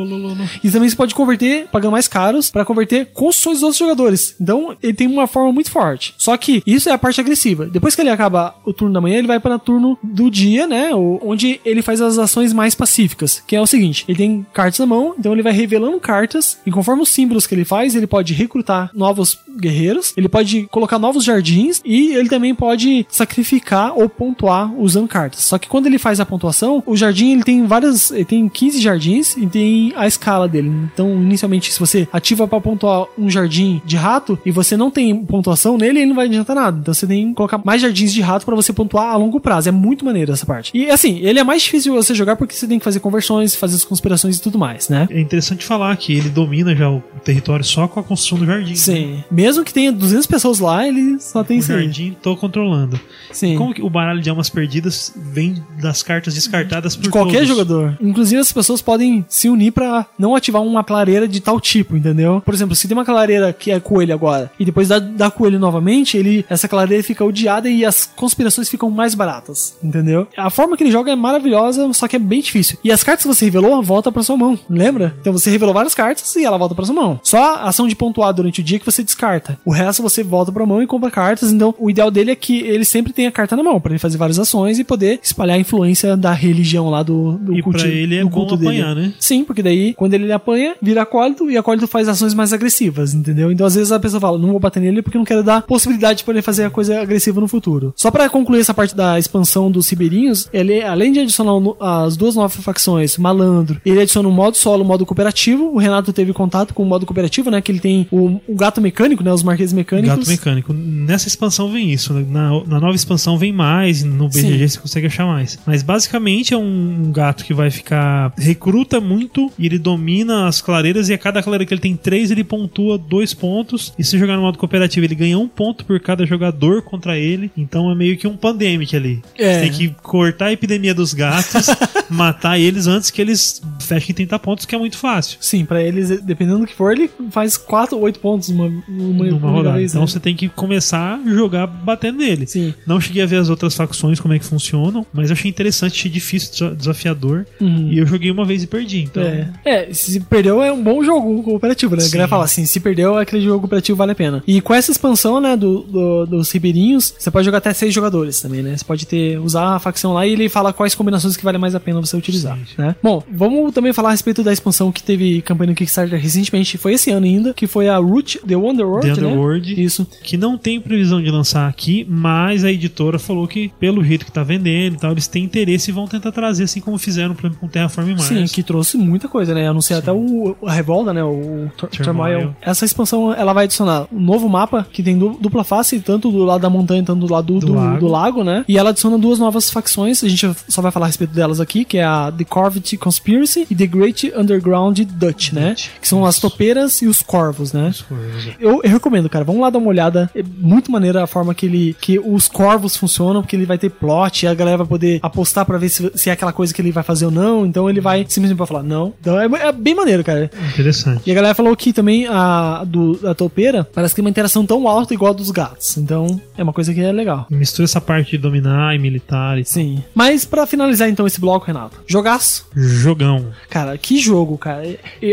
E também você pode converter, pagando mais caros, para converter construções dos outros jogadores. Então, ele tem uma forma muito forte. Só que isso é a parte agressiva. Depois que ele acaba o turno da manhã, ele vai para o turno do dia, né? Onde ele faz as ações mais pacíficas. Que é o seguinte: ele tem cartas na mão, então ele vai revelando cartas. E conforme os símbolos que ele faz, ele pode recrutar novos guerreiros, ele pode colocar novos jardins e ele também pode sacrificar ou pontuar usando cartas. Só que quando ele faz a pontuação, o jardim ele tem tem várias. Ele tem 15 jardins e tem a escala dele. Então, inicialmente, se você ativa pra pontuar um jardim de rato e você não tem pontuação nele, ele não vai adiantar nada. Então você tem que colocar mais jardins de rato pra você pontuar a longo prazo. É muito maneiro essa parte. E assim, ele é mais difícil de você jogar porque você tem que fazer conversões, fazer as conspirações e tudo mais, né? É interessante falar que ele domina já o território só com a construção do jardim. né? Sim. Mesmo que tenha 200 pessoas lá, ele só tem O aí. jardim tô controlando. Sim. Como que o baralho de almas perdidas vem das cartas descartadas por de qualquer jogador. Inclusive, as pessoas podem se unir pra não ativar uma clareira de tal tipo, entendeu? Por exemplo, se tem uma clareira que é coelho agora e depois dá, dá coelho novamente, ele essa clareira fica odiada e as conspirações ficam mais baratas, entendeu? A forma que ele joga é maravilhosa, só que é bem difícil. E as cartas que você revelou volta pra sua mão, lembra? Então você revelou várias cartas e ela volta pra sua mão. Só a ação de pontuar durante o dia que você descarta. O resto você volta pra mão e compra cartas. Então o ideal dele é que ele sempre tenha a carta na mão pra ele fazer várias ações e poder espalhar a influência da religião lá do, do E culto. pra ele é bom dele. apanhar, né? Sim, porque daí quando ele apanha, vira acólito e acólito faz ações mais agressivas, entendeu? Então às vezes a pessoa fala, não vou bater nele porque não quero dar possibilidade pra ele fazer a coisa agressiva no futuro. Só pra concluir essa parte da expansão dos Siberinhos, ele além de adicionar as duas novas facções, Malandro, ele adiciona um modo solo, um modo cooperativo. O Renato teve contato com o modo cooperativo, né? Que ele tem o, o gato mecânico, né? Os marqueses mecânicos. Gato mecânico. Nessa expansão vem isso. né? Na, na nova expansão vem mais. No BGG Sim. você consegue achar mais. Mas basicamente é um gato que vai ficar. Recruta muito e ele domina as clareiras. E a cada clareira que ele tem três, ele pontua dois pontos. E se jogar no modo cooperativo, ele ganha um ponto por cada jogador contra ele. Então é meio que um pandemic ali. É. Você tem que cortar a epidemia dos gatos, matar eles antes que eles fechem 30 pontos, que é muito fácil. Sim, pra eles, dependendo do que for, ele faz 4 ou 8 pontos numa, numa, numa rodada. vez, Então né? você tem que começar a jogar batendo nele. Sim. Não cheguei a ver as outras facções, como é que funcionam, mas eu achei interessante, achei difícil, desa- desafiador. Uhum. E eu joguei uma vez e perdi. Então, É. é, se perdeu é um bom jogo cooperativo, né? A Sim. galera fala assim, se perdeu, aquele jogo cooperativo vale a pena. E com essa expansão, né, do, do- dos ribeirinhos, você pode jogar até seis jogadores também, né? Você pode ter, usar a facção lá e ele fala quais combinações que vale mais a pena você utilizar, Sim. né? Bom, vamos também falar a respeito da expansão que teve campanha no Kickstarter recentemente, foi esse ano ainda, que foi a Root The Wonderworld, The né? Underworld. Isso. que não tem previsão de lançar aqui, mas a editora falou que, pelo jeito que tá vendendo e tal, eles têm interesse e vão tentar trazer, assim como fizeram, por exemplo, com Terraform Mars. Sim, que trouxe muita coisa, né? Anunciar até o, a Revolta, né? O Tur- Turmoil. Essa expansão, ela vai adicionar um novo mapa que tem du- dupla face, tanto do lado da montanha, tanto do lado do, Do do, lago. do lago, né? E ela adiciona duas novas facções, a gente só vai falar a respeito delas aqui, que é a The Corvette Conspiracy e The Great Underground Dutch, né? Dutch. Que são as topeiras e os corvos, né? Coisa. Eu, eu recomendo, cara. Vamos lá dar uma olhada. É muito maneira a forma que ele. que os corvos funcionam, porque ele vai ter plot, e a galera vai poder apostar pra ver se, se é aquela coisa que ele vai fazer ou não. Então ele vai simplesmente pra falar, não. Então é, é bem maneiro, cara. Interessante. E a galera falou que também a do, da topeira parece que tem uma interação tão alta igual a dos gatos. Então é uma coisa que é legal. Mistura essa parte de dominar e militar e Sim. Mas pra finalizar então esse bloco, Renato. Jogaço. jogão. Cara, que jogo, cara.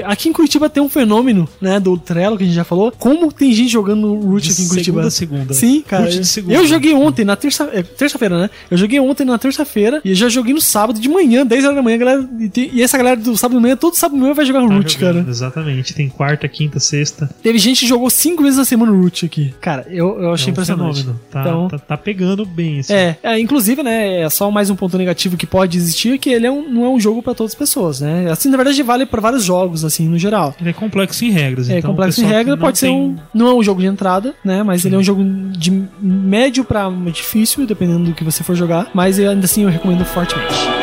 Aqui em Curitiba tem um fenômeno, né, do Trello que a gente já falou. Como tem gente jogando Root aqui em Curitiba. segunda segunda. Sim, cara. Root de segunda. Eu joguei ontem, na terça- é, terça-feira, né? Eu joguei ontem na terça-feira e já joguei no sábado de manhã, 10 horas da manhã, galera. E, tem- e essa galera do sábado de manhã, todo sábado de manhã vai jogar Root, cara. Exatamente. Tem quarta, quinta, sexta. Teve gente que jogou 5 vezes na semana Root aqui. Cara, eu, eu achei é um impressionante. fenômeno. Tá, Então- tá, tá pegando bem. Assim. É, é, inclusive, né, é só mais um ponto negativo que pode existir, que ele é um- não é um jogo pra todas as pessoas, né? Assim, na verdade, vale pra vários jogos, assim, no geral. Ele é complexo em regras. É então o complexo em regra, pode ser tem- um. Não é um jogo de entrada, né? Mas ele é um jogo de médio pra difícil, dependendo do que você for jogar. Mas eu, ainda assim eu recomendo fortemente.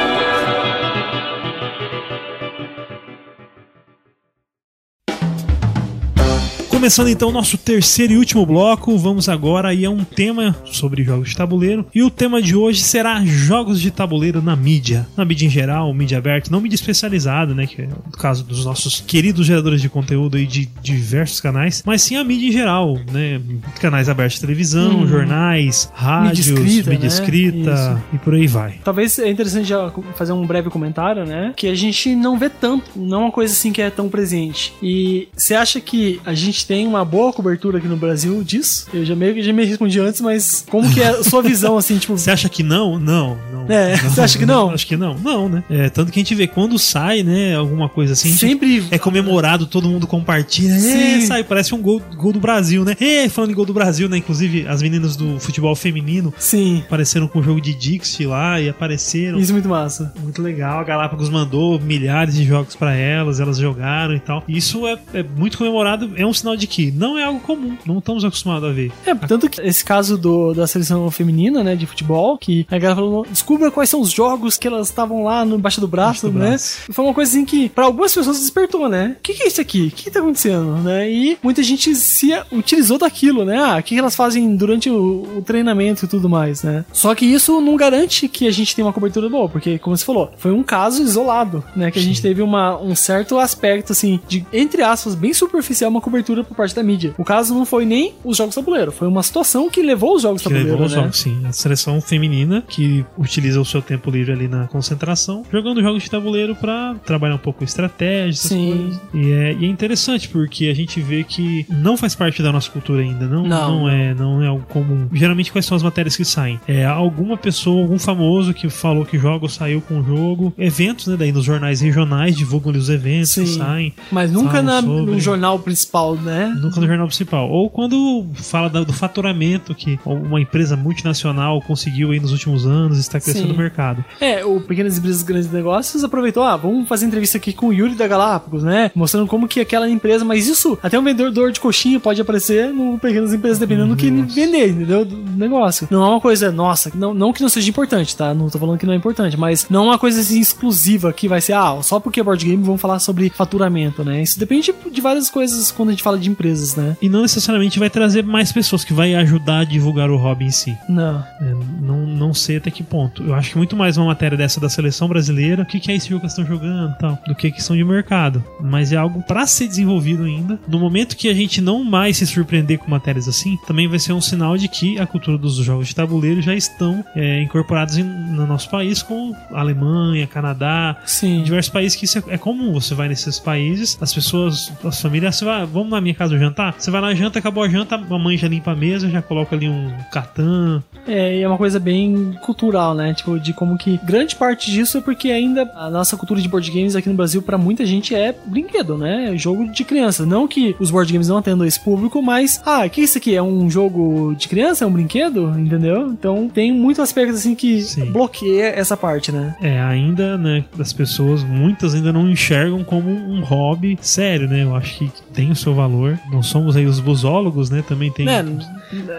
Começando então o nosso terceiro e último bloco, vamos agora aí a um tema sobre jogos de tabuleiro. E o tema de hoje será jogos de tabuleiro na mídia. Na mídia em geral, mídia aberta, não mídia especializada, né? Que é o caso dos nossos queridos geradores de conteúdo aí de diversos canais, mas sim a mídia em geral, né? Canais abertos de televisão, Hum. jornais, rádios, escrita, mídia né? escrita e por aí vai. Talvez é interessante já fazer um breve comentário, né? Que a gente não vê tanto, não é uma coisa assim que é tão presente. E você acha que a gente tem uma boa cobertura aqui no Brasil disso. Eu já meio que já me respondi antes, mas como que é a sua visão, assim, tipo. Você acha que não? Não, não. É, não, você acha que não? Acho que não. Não, né? É, tanto que a gente vê quando sai, né, alguma coisa assim. Sempre. É comemorado, todo mundo compartilha. É, sai, parece um gol, gol do Brasil, né? É, falando em gol do Brasil, né? Inclusive, as meninas do futebol feminino Sim. apareceram com o jogo de Dixie lá e apareceram. Isso é muito massa. Muito legal. A Galápagos mandou milhares de jogos pra elas, elas jogaram e tal. Isso é, é muito comemorado, é um sinal de que não é algo comum, não estamos acostumados a ver. É, tanto que esse caso do, da seleção feminina, né, de futebol, que a galera falou, descubra quais são os jogos que elas estavam lá no embaixo do braço, Embaixo do né? braço. Foi uma coisa assim que, pra algumas pessoas, despertou, né? O que, que é isso aqui? O que, que tá acontecendo, né? E muita gente se utilizou daquilo, né? Ah, o que, que elas fazem durante o, o treinamento e tudo mais, né? Só que isso não garante que a gente tenha uma cobertura boa, porque, como você falou, foi um caso isolado, né? Que a gente teve uma, um certo aspecto, assim, de, entre aspas, bem superficial, uma cobertura por parte da mídia. O caso não foi nem os jogos tabuleiro, foi uma situação que levou os jogos Que tabuleiro, levou os né? jogos, sim. A seleção feminina que utiliza o seu tempo livre ali na concentração, jogando jogos de tabuleiro pra trabalhar um pouco estratégia, essas Sim. coisas. E é, e é interessante porque a gente vê que não faz parte da nossa cultura ainda, não, Não. não é, não é algo comum. Geralmente quais são as matérias que saem? É alguma pessoa, algum famoso que falou que jogo saiu com o jogo, eventos, né, daí nos jornais regionais divulgam ali os eventos que Sim. saem. Mas nunca na- no jornal principal, né? Nunca no jornal principal. Ou quando fala do faturamento que uma empresa multinacional conseguiu aí nos últimos anos, está crescendo Sim. no mercado. É, o Pequenas Empresas Grandes Negócios aproveitou, ah, vamos fazer entrevista aqui com o Yuri da Galápagos, né? Mostrando como que aquela empresa, mas isso, até um vendedor de coxinha pode aparecer no Pequenas Empresas, dependendo do que vender, entendeu? Do negócio. Não é uma coisa, nossa, não, não que não seja importante, tá? Não tô falando que não é importante, mas não é uma coisa assim exclusiva que vai ser, ah, só porque é board game vamos falar sobre faturamento, né? Isso depende de várias coisas quando a gente fala de empresas, né? E não necessariamente vai trazer mais pessoas, que vai ajudar a divulgar o hobby em si. Não. É, não, não sei até que ponto. Eu acho que muito mais uma matéria dessa da seleção brasileira, o que, que é esse jogo que estão jogando e tal, do que questão de mercado. Mas é algo pra ser desenvolvido ainda. No momento que a gente não mais se surpreender com matérias assim, também vai ser um sinal de que a cultura dos jogos de tabuleiro já estão é, incorporados em- no nosso país, como Alemanha, Canadá, Sim. diversos países que isso é, é comum. Você vai nesses países, as pessoas, as famílias, você vai, vamos na minha casa jantar? Você vai lá, janta, acabou a janta, a mãe já limpa a mesa, já coloca ali um catan. É, e é uma coisa bem cultural, né? Tipo, de como que grande parte disso é porque ainda a nossa cultura de board games aqui no Brasil, pra muita gente, é brinquedo, né? É jogo de criança. Não que os board games não atendam esse público, mas, ah, o que é isso aqui? É um jogo de criança? É um brinquedo? Entendeu? Então tem muitos aspectos assim que Sim. bloqueia essa parte, né? É, ainda, né, as pessoas, muitas ainda não enxergam como um hobby sério, né? Eu acho que tem o seu valor. Não somos aí os busólogos, né? Também tem. É,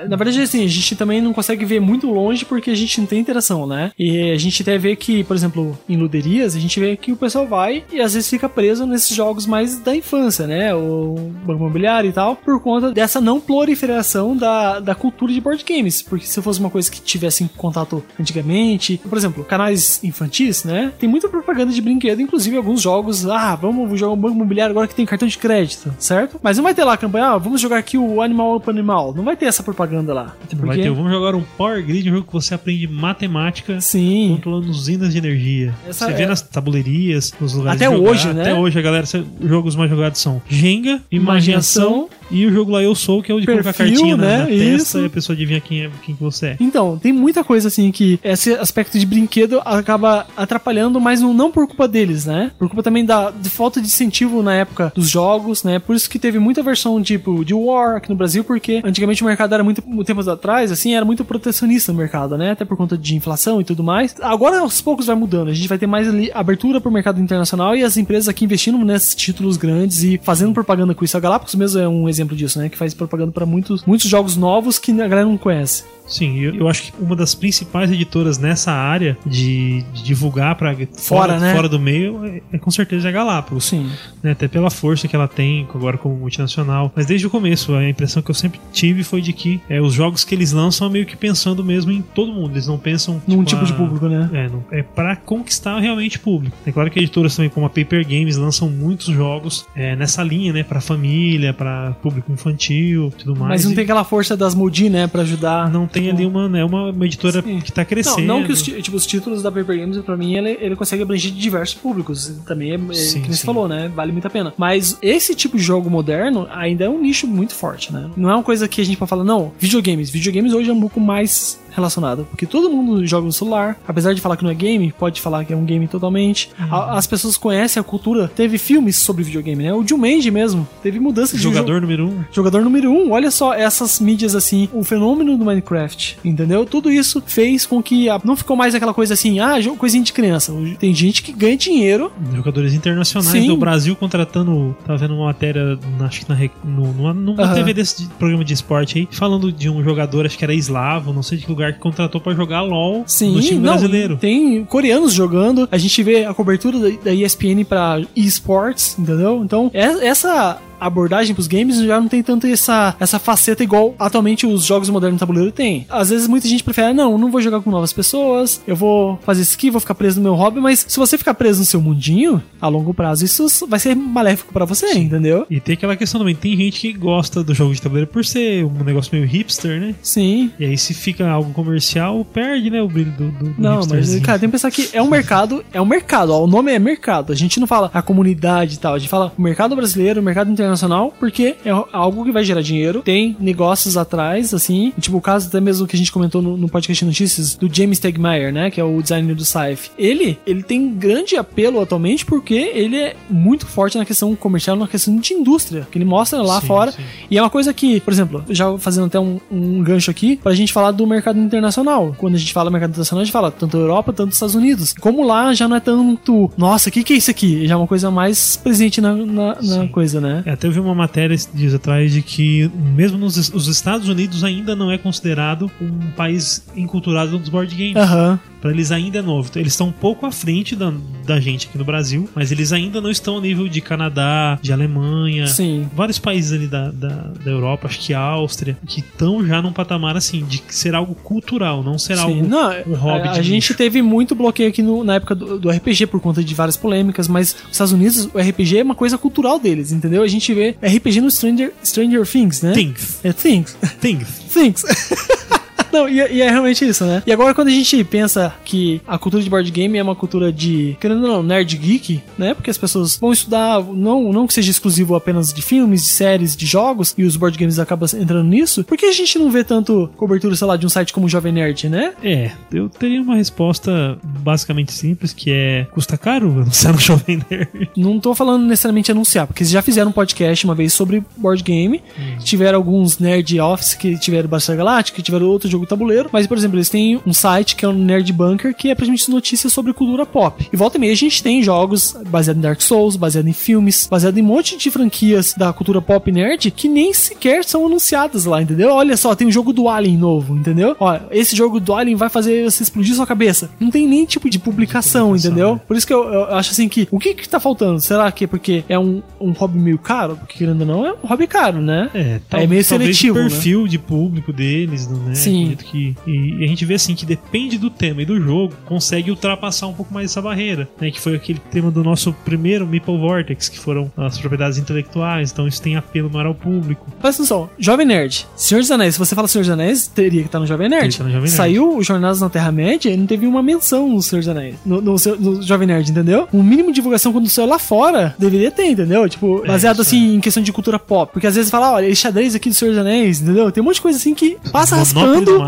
na verdade, assim, a gente também não consegue ver muito longe porque a gente não tem interação, né? E a gente até vê que, por exemplo, em luderias, a gente vê que o pessoal vai e às vezes fica preso nesses jogos mais da infância, né? O banco imobiliário e tal, por conta dessa não proliferação da, da cultura de board games. Porque se fosse uma coisa que tivesse em contato antigamente, por exemplo, canais infantis, né? Tem muita propaganda de brinquedo, inclusive alguns jogos, ah, vamos jogar um banco imobiliário agora que tem cartão de crédito, certo? Mas não vai ter lá a campanha, ah, vamos jogar aqui o Animal Open Animal. Não vai ter essa propaganda lá. Não vai ter, vamos jogar um Power Grid, um jogo que você aprende matemática Sim. controlando usinas de energia. Essa você vê é- nas tabuleirias, nos lugares Até hoje, né? Até hoje, a galera, os jogos mais jogados são Jenga, Imaginação, Imaginação. E o jogo lá Eu Sou, que é o de colocar a Perfil, cartinha na, né? na testa Isso. e a pessoa adivinha quem, é, quem que você é. Então, tem muita coisa assim que esse aspecto de brinquedo acaba atrapalhando, mas não, por culpa deles, né? Por culpa também da de falta de incentivo na época dos jogos, né? Por isso que teve muita versão tipo de War aqui no Brasil, porque antigamente o mercado era muito tempos atrás, assim, era muito protecionista no mercado, né? Até por conta de inflação e tudo mais. Agora aos poucos vai mudando. A gente vai ter mais ali abertura pro mercado internacional e as empresas aqui investindo nesses títulos grandes e fazendo propaganda com isso. A Galápagos mesmo é um exemplo disso, né? Que faz propaganda para muitos, muitos jogos novos que a galera não conhece. Sim, eu, eu acho que uma das principais editoras nessa área de, de divulgar para Fora, né? fora do meio é, é com certeza a Galápagos. Sim. né, até pela força que ela tem agora como multinacional. Mas desde o começo, a impressão que eu sempre tive foi de que é, os jogos que eles lançam é meio que pensando mesmo em todo mundo. Eles não pensam Num tipo de a- público, né? É, não, é para conquistar realmente público. É claro que editoras também como a Paper Games lançam muitos jogos é, nessa linha, né, para família, para público infantil tudo mais. Mas não e tem aquela força das Moody, né, pra ajudar. não tem tipo, ali uma, né, uma, uma editora Sim. que tá crescendo. Não, não que os, ti- tipo, os títulos da Paper Games, pra mim, ele, ele consegue abranger diversos públicos. Também é, é Sim, que você falou, né? Vale muito a pena. Mas esse tipo de jogo moderno ainda é um nicho muito forte, né? Não é uma coisa que a gente pode falar, não, videogames. Videogames hoje é um pouco mais relacionado. Porque todo mundo joga no celular. Apesar de falar que não é game, pode falar que é um game totalmente. Uhum. A- as pessoas conhecem a cultura. Teve filmes sobre videogame, né? O Jumanji mesmo. Teve mudança de Jogador número um. Jogador número um, olha só essas mídias assim, o fenômeno do Minecraft, entendeu? Tudo isso fez com que a- não ficou mais aquela coisa assim, ah, jo- coisinha de criança. Hoje Tem gente que ganha dinheiro. Jogadores internacionais Sim. do Brasil contratando. Tava vendo uma matéria, na- acho que na, Re- no- numa, numa Aham. TV desse de- programa de esporte aí, falando de um jogador, acho que era eslavo, não sei de que lugar, que contratou pra jogar LOL Sim, no time não, brasileiro. Tem coreanos jogando. A gente vê a cobertura da, ESPN pra esports, entendeu? Então, é- essa abordagem pros games já não tem tanto essa, essa faceta igual atualmente os jogos modernos no tabuleiro tem. Às vezes muita gente prefere, não, não vou jogar com novas pessoas, eu vou fazer isso aqui, vou ficar preso no meu hobby, mas se você ficar preso no seu mundinho, a longo prazo isso vai ser maléfico pra você, entendeu? E tem aquela questão também, tem gente que gosta do jogo de tabuleiro por ser um negócio meio hipster, né? Sim. E aí se fica algo comercial, perde, né, o brilho do, do, do Não, mas, cara, tem que pensar que é um mercado, é um mercado, ó, o nome é mercado. A gente não fala a comunidade e tal, a gente fala o mercado brasileiro, o mercado internacional, porque é algo que vai gerar dinheiro, tem negócios atrás, assim, tipo o caso até mesmo que a gente comentou no, no podcast de notícias do James Tegmeyer, né, que é o designer do Scythe. Ele, ele tem grande apelo atualmente porque ele é muito forte na questão comercial, na questão de indústria, que ele mostra lá Sim, fora. sim. E é uma coisa que, por exemplo, já fazendo até um, um gancho aqui, pra gente falar do mercado internacional. Quando a gente fala mercado internacional, a gente fala tanto Europa, tanto Estados Unidos. Como lá já não é tanto, nossa, o que, que é isso aqui? Já é uma coisa mais presente na, na, na coisa, né? É, até vi uma matéria esses dias atrás de que, mesmo nos os Estados Unidos, ainda não é considerado um país enculturado dos board games. Aham. Pra eles ainda é novo. Então, eles estão um pouco à frente da, da gente aqui no Brasil, mas eles ainda não estão ao nível de Canadá, de Alemanha. Sim. Vários países ali da, da, da Europa, acho que Áustria, que estão já num patamar assim, de ser algo cultural, não ser Sim. algo. Não, um hobby a, a gente teve muito bloqueio aqui no- na época do, do RPG por conta de várias polêmicas, mas os Estados Unidos, o RPG é uma coisa cultural deles, entendeu? A gente vê RPG no Stranger, Stranger Things, né? Things. É Things. Things. Things. Não, e, é- e é realmente isso, né? E agora quando a gente pensa que a cultura de board game é uma cultura de, querendo ou não, nerd geek, né? Porque as pessoas vão estudar, não, não que seja exclusivo apenas de filmes, de séries, de jogos, e os board games acabam entrando nisso, por que a gente não vê tanto cobertura, sei lá, de um site como o Jovem Nerd, né? É, eu teria uma resposta basicamente simples, que é custa caro anunciar no Jovem Nerd. Não tô falando necessariamente anunciar, porque eles já fizeram um podcast uma vez sobre board game. Tiveram alguns Nerd Office que tiveram Battlestar Galactica, que tiveram outro jogo tabuleiro. Mas, por exemplo, eles têm um site que é o Nerd Bunker, que é praticamente notícias sobre cultura pop. E volta e meia a gente tem jogos baseados em Dark Souls, baseados em filmes, baseados em um monte de franquias da cultura pop nerd que nem sequer são anunciadas lá, entendeu? Olha só, tem um jogo do Alien novo, entendeu? Olha, esse jogo do Alien vai fazer você explodir sua cabeça. Não tem nem tipo de publicação, publicação, entendeu? né? Por isso que eu, eu acho assim que o que que tá faltando? Será que é porque é um, um hobby meio caro? Porque querendo ou não, é um hobby caro, né? É, tal- É meio seletivo, o né? perfil de público deles, né? Sim. Acredito Que, e, a gente vê assim que depende do tema e do jogo, consegue ultrapassar um pouco mais essa barreira, né? Que foi aquele tema do nosso primeiro Meeple Vortex, que foram as propriedades intelectuais, então isso tem apelo maior ao público. Presta atenção, Jovem Nerd. Senhor dos Anéis, se você fala Senhor dos Anéis, teria que estar no Jovem Nerd. Estar no Jovem Nerd. Saiu o Jornadas na Terra-média e não teve uma menção no Senhor dos Anéis. No, no, no Jovem Nerd, entendeu? Um mínimo de divulgação quando saiu lá fora, deveria ter, entendeu? Tipo, É, baseado isso assim em questão de cultura pop. Porque às vezes fala, olha, esse xadrez aqui do Senhor dos Anéis, entendeu? Tem um monte de coisa assim que passa raspando.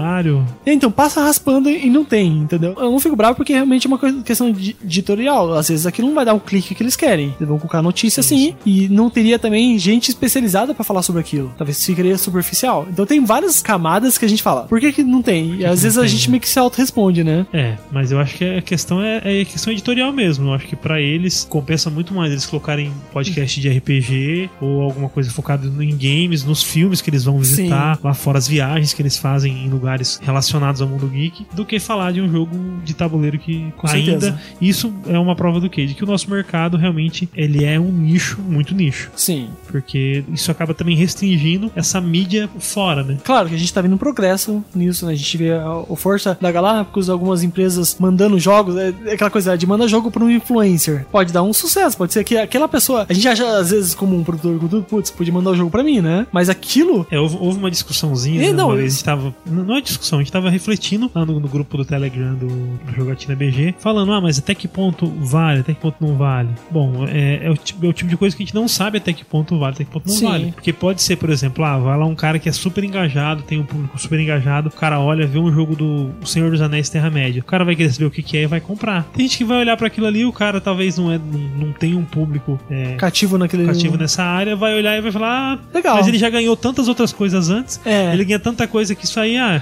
É, Então, passa raspando e não tem, entendeu? Eu não fico bravo porque realmente é uma questão de editorial. Às vezes aquilo não vai dar o clique que eles querem. Eles vão colocar notícia assim e não teria também gente especializada pra falar sobre aquilo. Talvez ficaria superficial. Então tem várias camadas que a gente fala. Por que que não tem? E às que vezes a tem, gente né? meio que se auto-responde, né? É, mas eu acho que a questão é, é questão editorial mesmo. Eu acho que pra eles compensa muito mais eles colocarem podcast de RPG ou alguma coisa focada em games, nos filmes que eles vão visitar, lá fora as viagens que eles fazem em lugares relacionados ao mundo geek do que falar de um jogo de tabuleiro que Com ainda certeza. isso é uma prova do quê? De que o nosso mercado realmente ele é um nicho, muito nicho. Sim. Porque isso acaba também restringindo essa mídia fora, né? Claro que a gente tá vendo um progresso nisso, né? A gente vê a, Força da Galápagos, algumas empresas mandando jogos, é, é aquela coisa de manda jogo pra um influencer. Pode dar um sucesso, pode ser que aquela pessoa. A gente acha, às vezes, como um produtor de conteúdo, putz, podia mandar o jogo pra mim, né? Mas aquilo. É, houve, houve uma discussãozinha, É, né, não, uma vez a gente tava. Não não é discussão, a gente tava refletindo lá no, no grupo do Telegram do, do Jogatina BG, falando, ah, mas até que ponto vale, até que ponto não vale. Bom, é, é o, tipo, é o tipo de coisa que a gente não sabe até que ponto vale, até que ponto não Sim. vale. Porque pode ser, por exemplo, ah, vai lá um cara que é super engajado, tem um público super engajado, o cara olha, vê um jogo do Senhor dos Anéis Terra-média, o cara vai querer saber o que, que é e vai comprar. Tem gente que vai olhar pra aquilo ali, o cara talvez não, é, não, não tem um público é, Cativo naquele. cativo nessa área, vai olhar e vai falar, ah, Legal. mas ele já ganhou tantas outras coisas antes, É. ele ganha tanta coisa que isso aí, ah,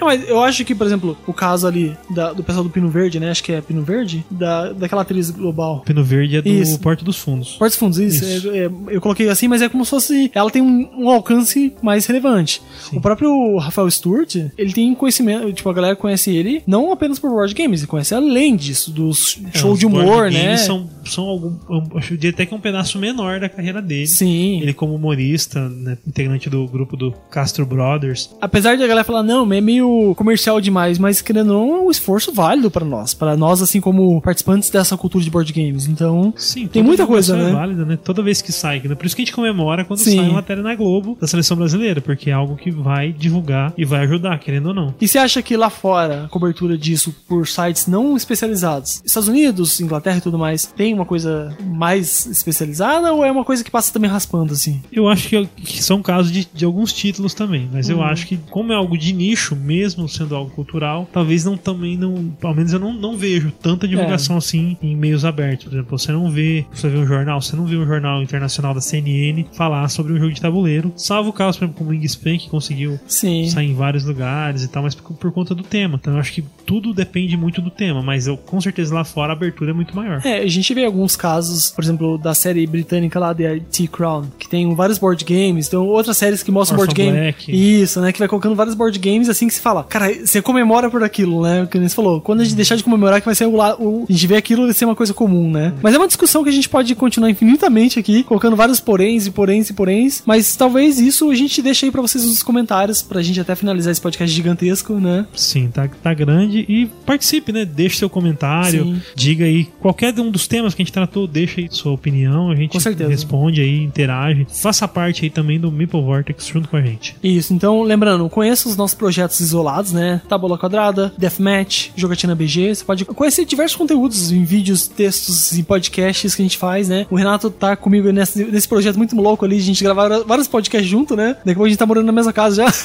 É, mas eu acho que, por exemplo, o caso ali da- do pessoal do Pino Verde, né? Acho que é Pino Verde, da, daquela atriz global. Pino Verde é do Isso. Porto dos Fundos. Portos Fundos, isso. Isso. É- é- eu coloquei assim, mas é como se fosse. Ela tem um, um alcance mais relevante. Sim. O próprio Rafael Stewart, ele tem conhecimento. Tipo, a galera conhece ele não apenas por board games, ele conhece além disso, dos É, show de humor, né? games São, são algum, eu acho que até que é um pedaço menor da carreira dele. Sim. Ele como humorista, né, integrante do grupo do Castro Brothers. Apesar de a galera falar, não, é meio comercial demais, mas querendo ou não, é um esforço válido pra nós. Pra nós, assim, como participantes dessa cultura de board games. Então, Sim, Tem muita coisa, né? É válida, né? Toda vez que sai. né? Por isso que a gente comemora quando Sim. sai uma matéria na Globo da seleção brasileira, porque é algo que vai divulgar e vai ajudar, querendo ou não. E você acha que lá fora, a cobertura disso por sites não especializados, Estados Unidos, Inglaterra e tudo mais, tem uma coisa mais especializada ou é uma coisa que passa também raspando, assim? Eu acho que, que são casos de, de alguns títulos também, mas Uhum. eu acho que, como é algo de nicho, mesmo sendo algo cultural, talvez não também não. Pelo menos eu não, não vejo tanta divulgação É. assim em meios abertos. Por exemplo, você não vê, você vê um jornal, você não vê um jornal internacional da CNN falar sobre um jogo de tabuleiro, salvo o caso, por exemplo, como o Wingspan, que conseguiu Sim. sair em vários lugares e tal, mas por, por conta do tema. Então eu acho que tudo depende muito do tema, mas eu com certeza lá fora a abertura é muito maior. É, a gente vê alguns casos, por exemplo, da série britânica lá, The T Crown, que tem vários board games, então outras séries que mostram Orphan board game. Black. Isso, né? Que vai colocando vários board games assim que se fala, cara, você comemora por aquilo, né? O que você falou. Quando a gente deixar de comemorar, que vai ser o, o a gente vê aquilo vai ser uma coisa comum, né? Mas é uma discussão que a gente pode continuar infinitamente aqui, colocando vários poréns e poréns e poréns. Mas talvez isso a gente deixe aí pra vocês nos comentários, pra gente até finalizar esse podcast gigantesco, né? Sim, tá, tá grande e participe, né? Deixe seu comentário, Sim. diga aí qualquer um dos temas que a gente tratou, deixa aí sua opinião, a gente responde aí, interage. Faça parte aí também do Meeple Vortex junto com a gente. Isso, então lembrando, conheça os nossos projetos isolados, né? Tábula Quadrada, Deathmatch, Jogatina BG. Você pode conhecer diversos conteúdos em vídeos, textos e podcasts que a gente faz, né? O Renato tá comigo nesse, nesse projeto muito louco ali, a gente gravar vários podcasts junto, né? Daqui a pouco a gente tá morando na mesma casa já.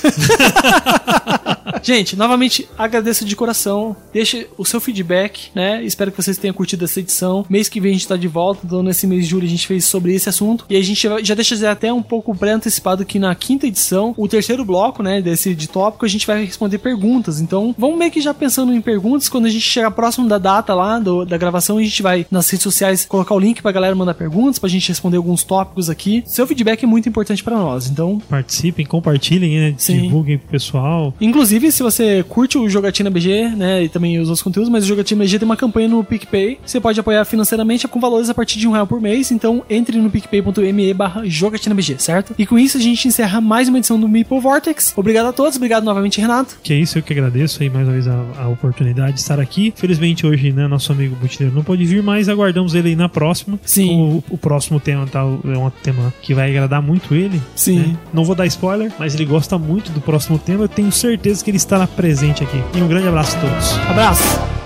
Gente, novamente agradeço de coração. Deixe o seu feedback, né? Espero que vocês tenham curtido essa edição. Mês que vem a gente tá de volta, então nesse mês de julho a gente fez sobre esse assunto. E a gente já- deixa até um pouco pré-antecipado que na quinta edição, o terceiro bloco, né, desse de tópico, a gente vai responder perguntas. Então, vamos meio que já pensando em perguntas. Quando a gente chegar próximo da data lá, do- da gravação, a gente vai nas redes sociais colocar o link pra galera mandar perguntas, pra gente responder alguns tópicos aqui. Seu feedback é muito importante pra nós, então Participem, compartilhem, né? Divulguem pro pessoal. Inclusive, se você curte o Jogatina BG, né, e também os outros conteúdos, mas o Jogatina BG tem uma campanha no PicPay. Você pode apoiar financeiramente com valores a partir de um real por mês. Então, entre no picpay.me barra Jogatina BG, certo? E com isso, a gente encerra mais uma edição do Meeple Vortex. Obrigado a todos, obrigado novamente, Renato. Que é isso, eu que agradeço aí mais uma vez a, a oportunidade de estar aqui. Felizmente hoje, né, nosso amigo Butileiro não pode vir, mas aguardamos ele aí na próxima. Sim. O, o próximo tema tá, é um tema que vai agradar muito ele. Sim. né? Não vou dar spoiler, mas ele gosta muito do próximo tema. Eu tenho certeza que ele estará presente aqui. E um grande abraço todos. Abraço!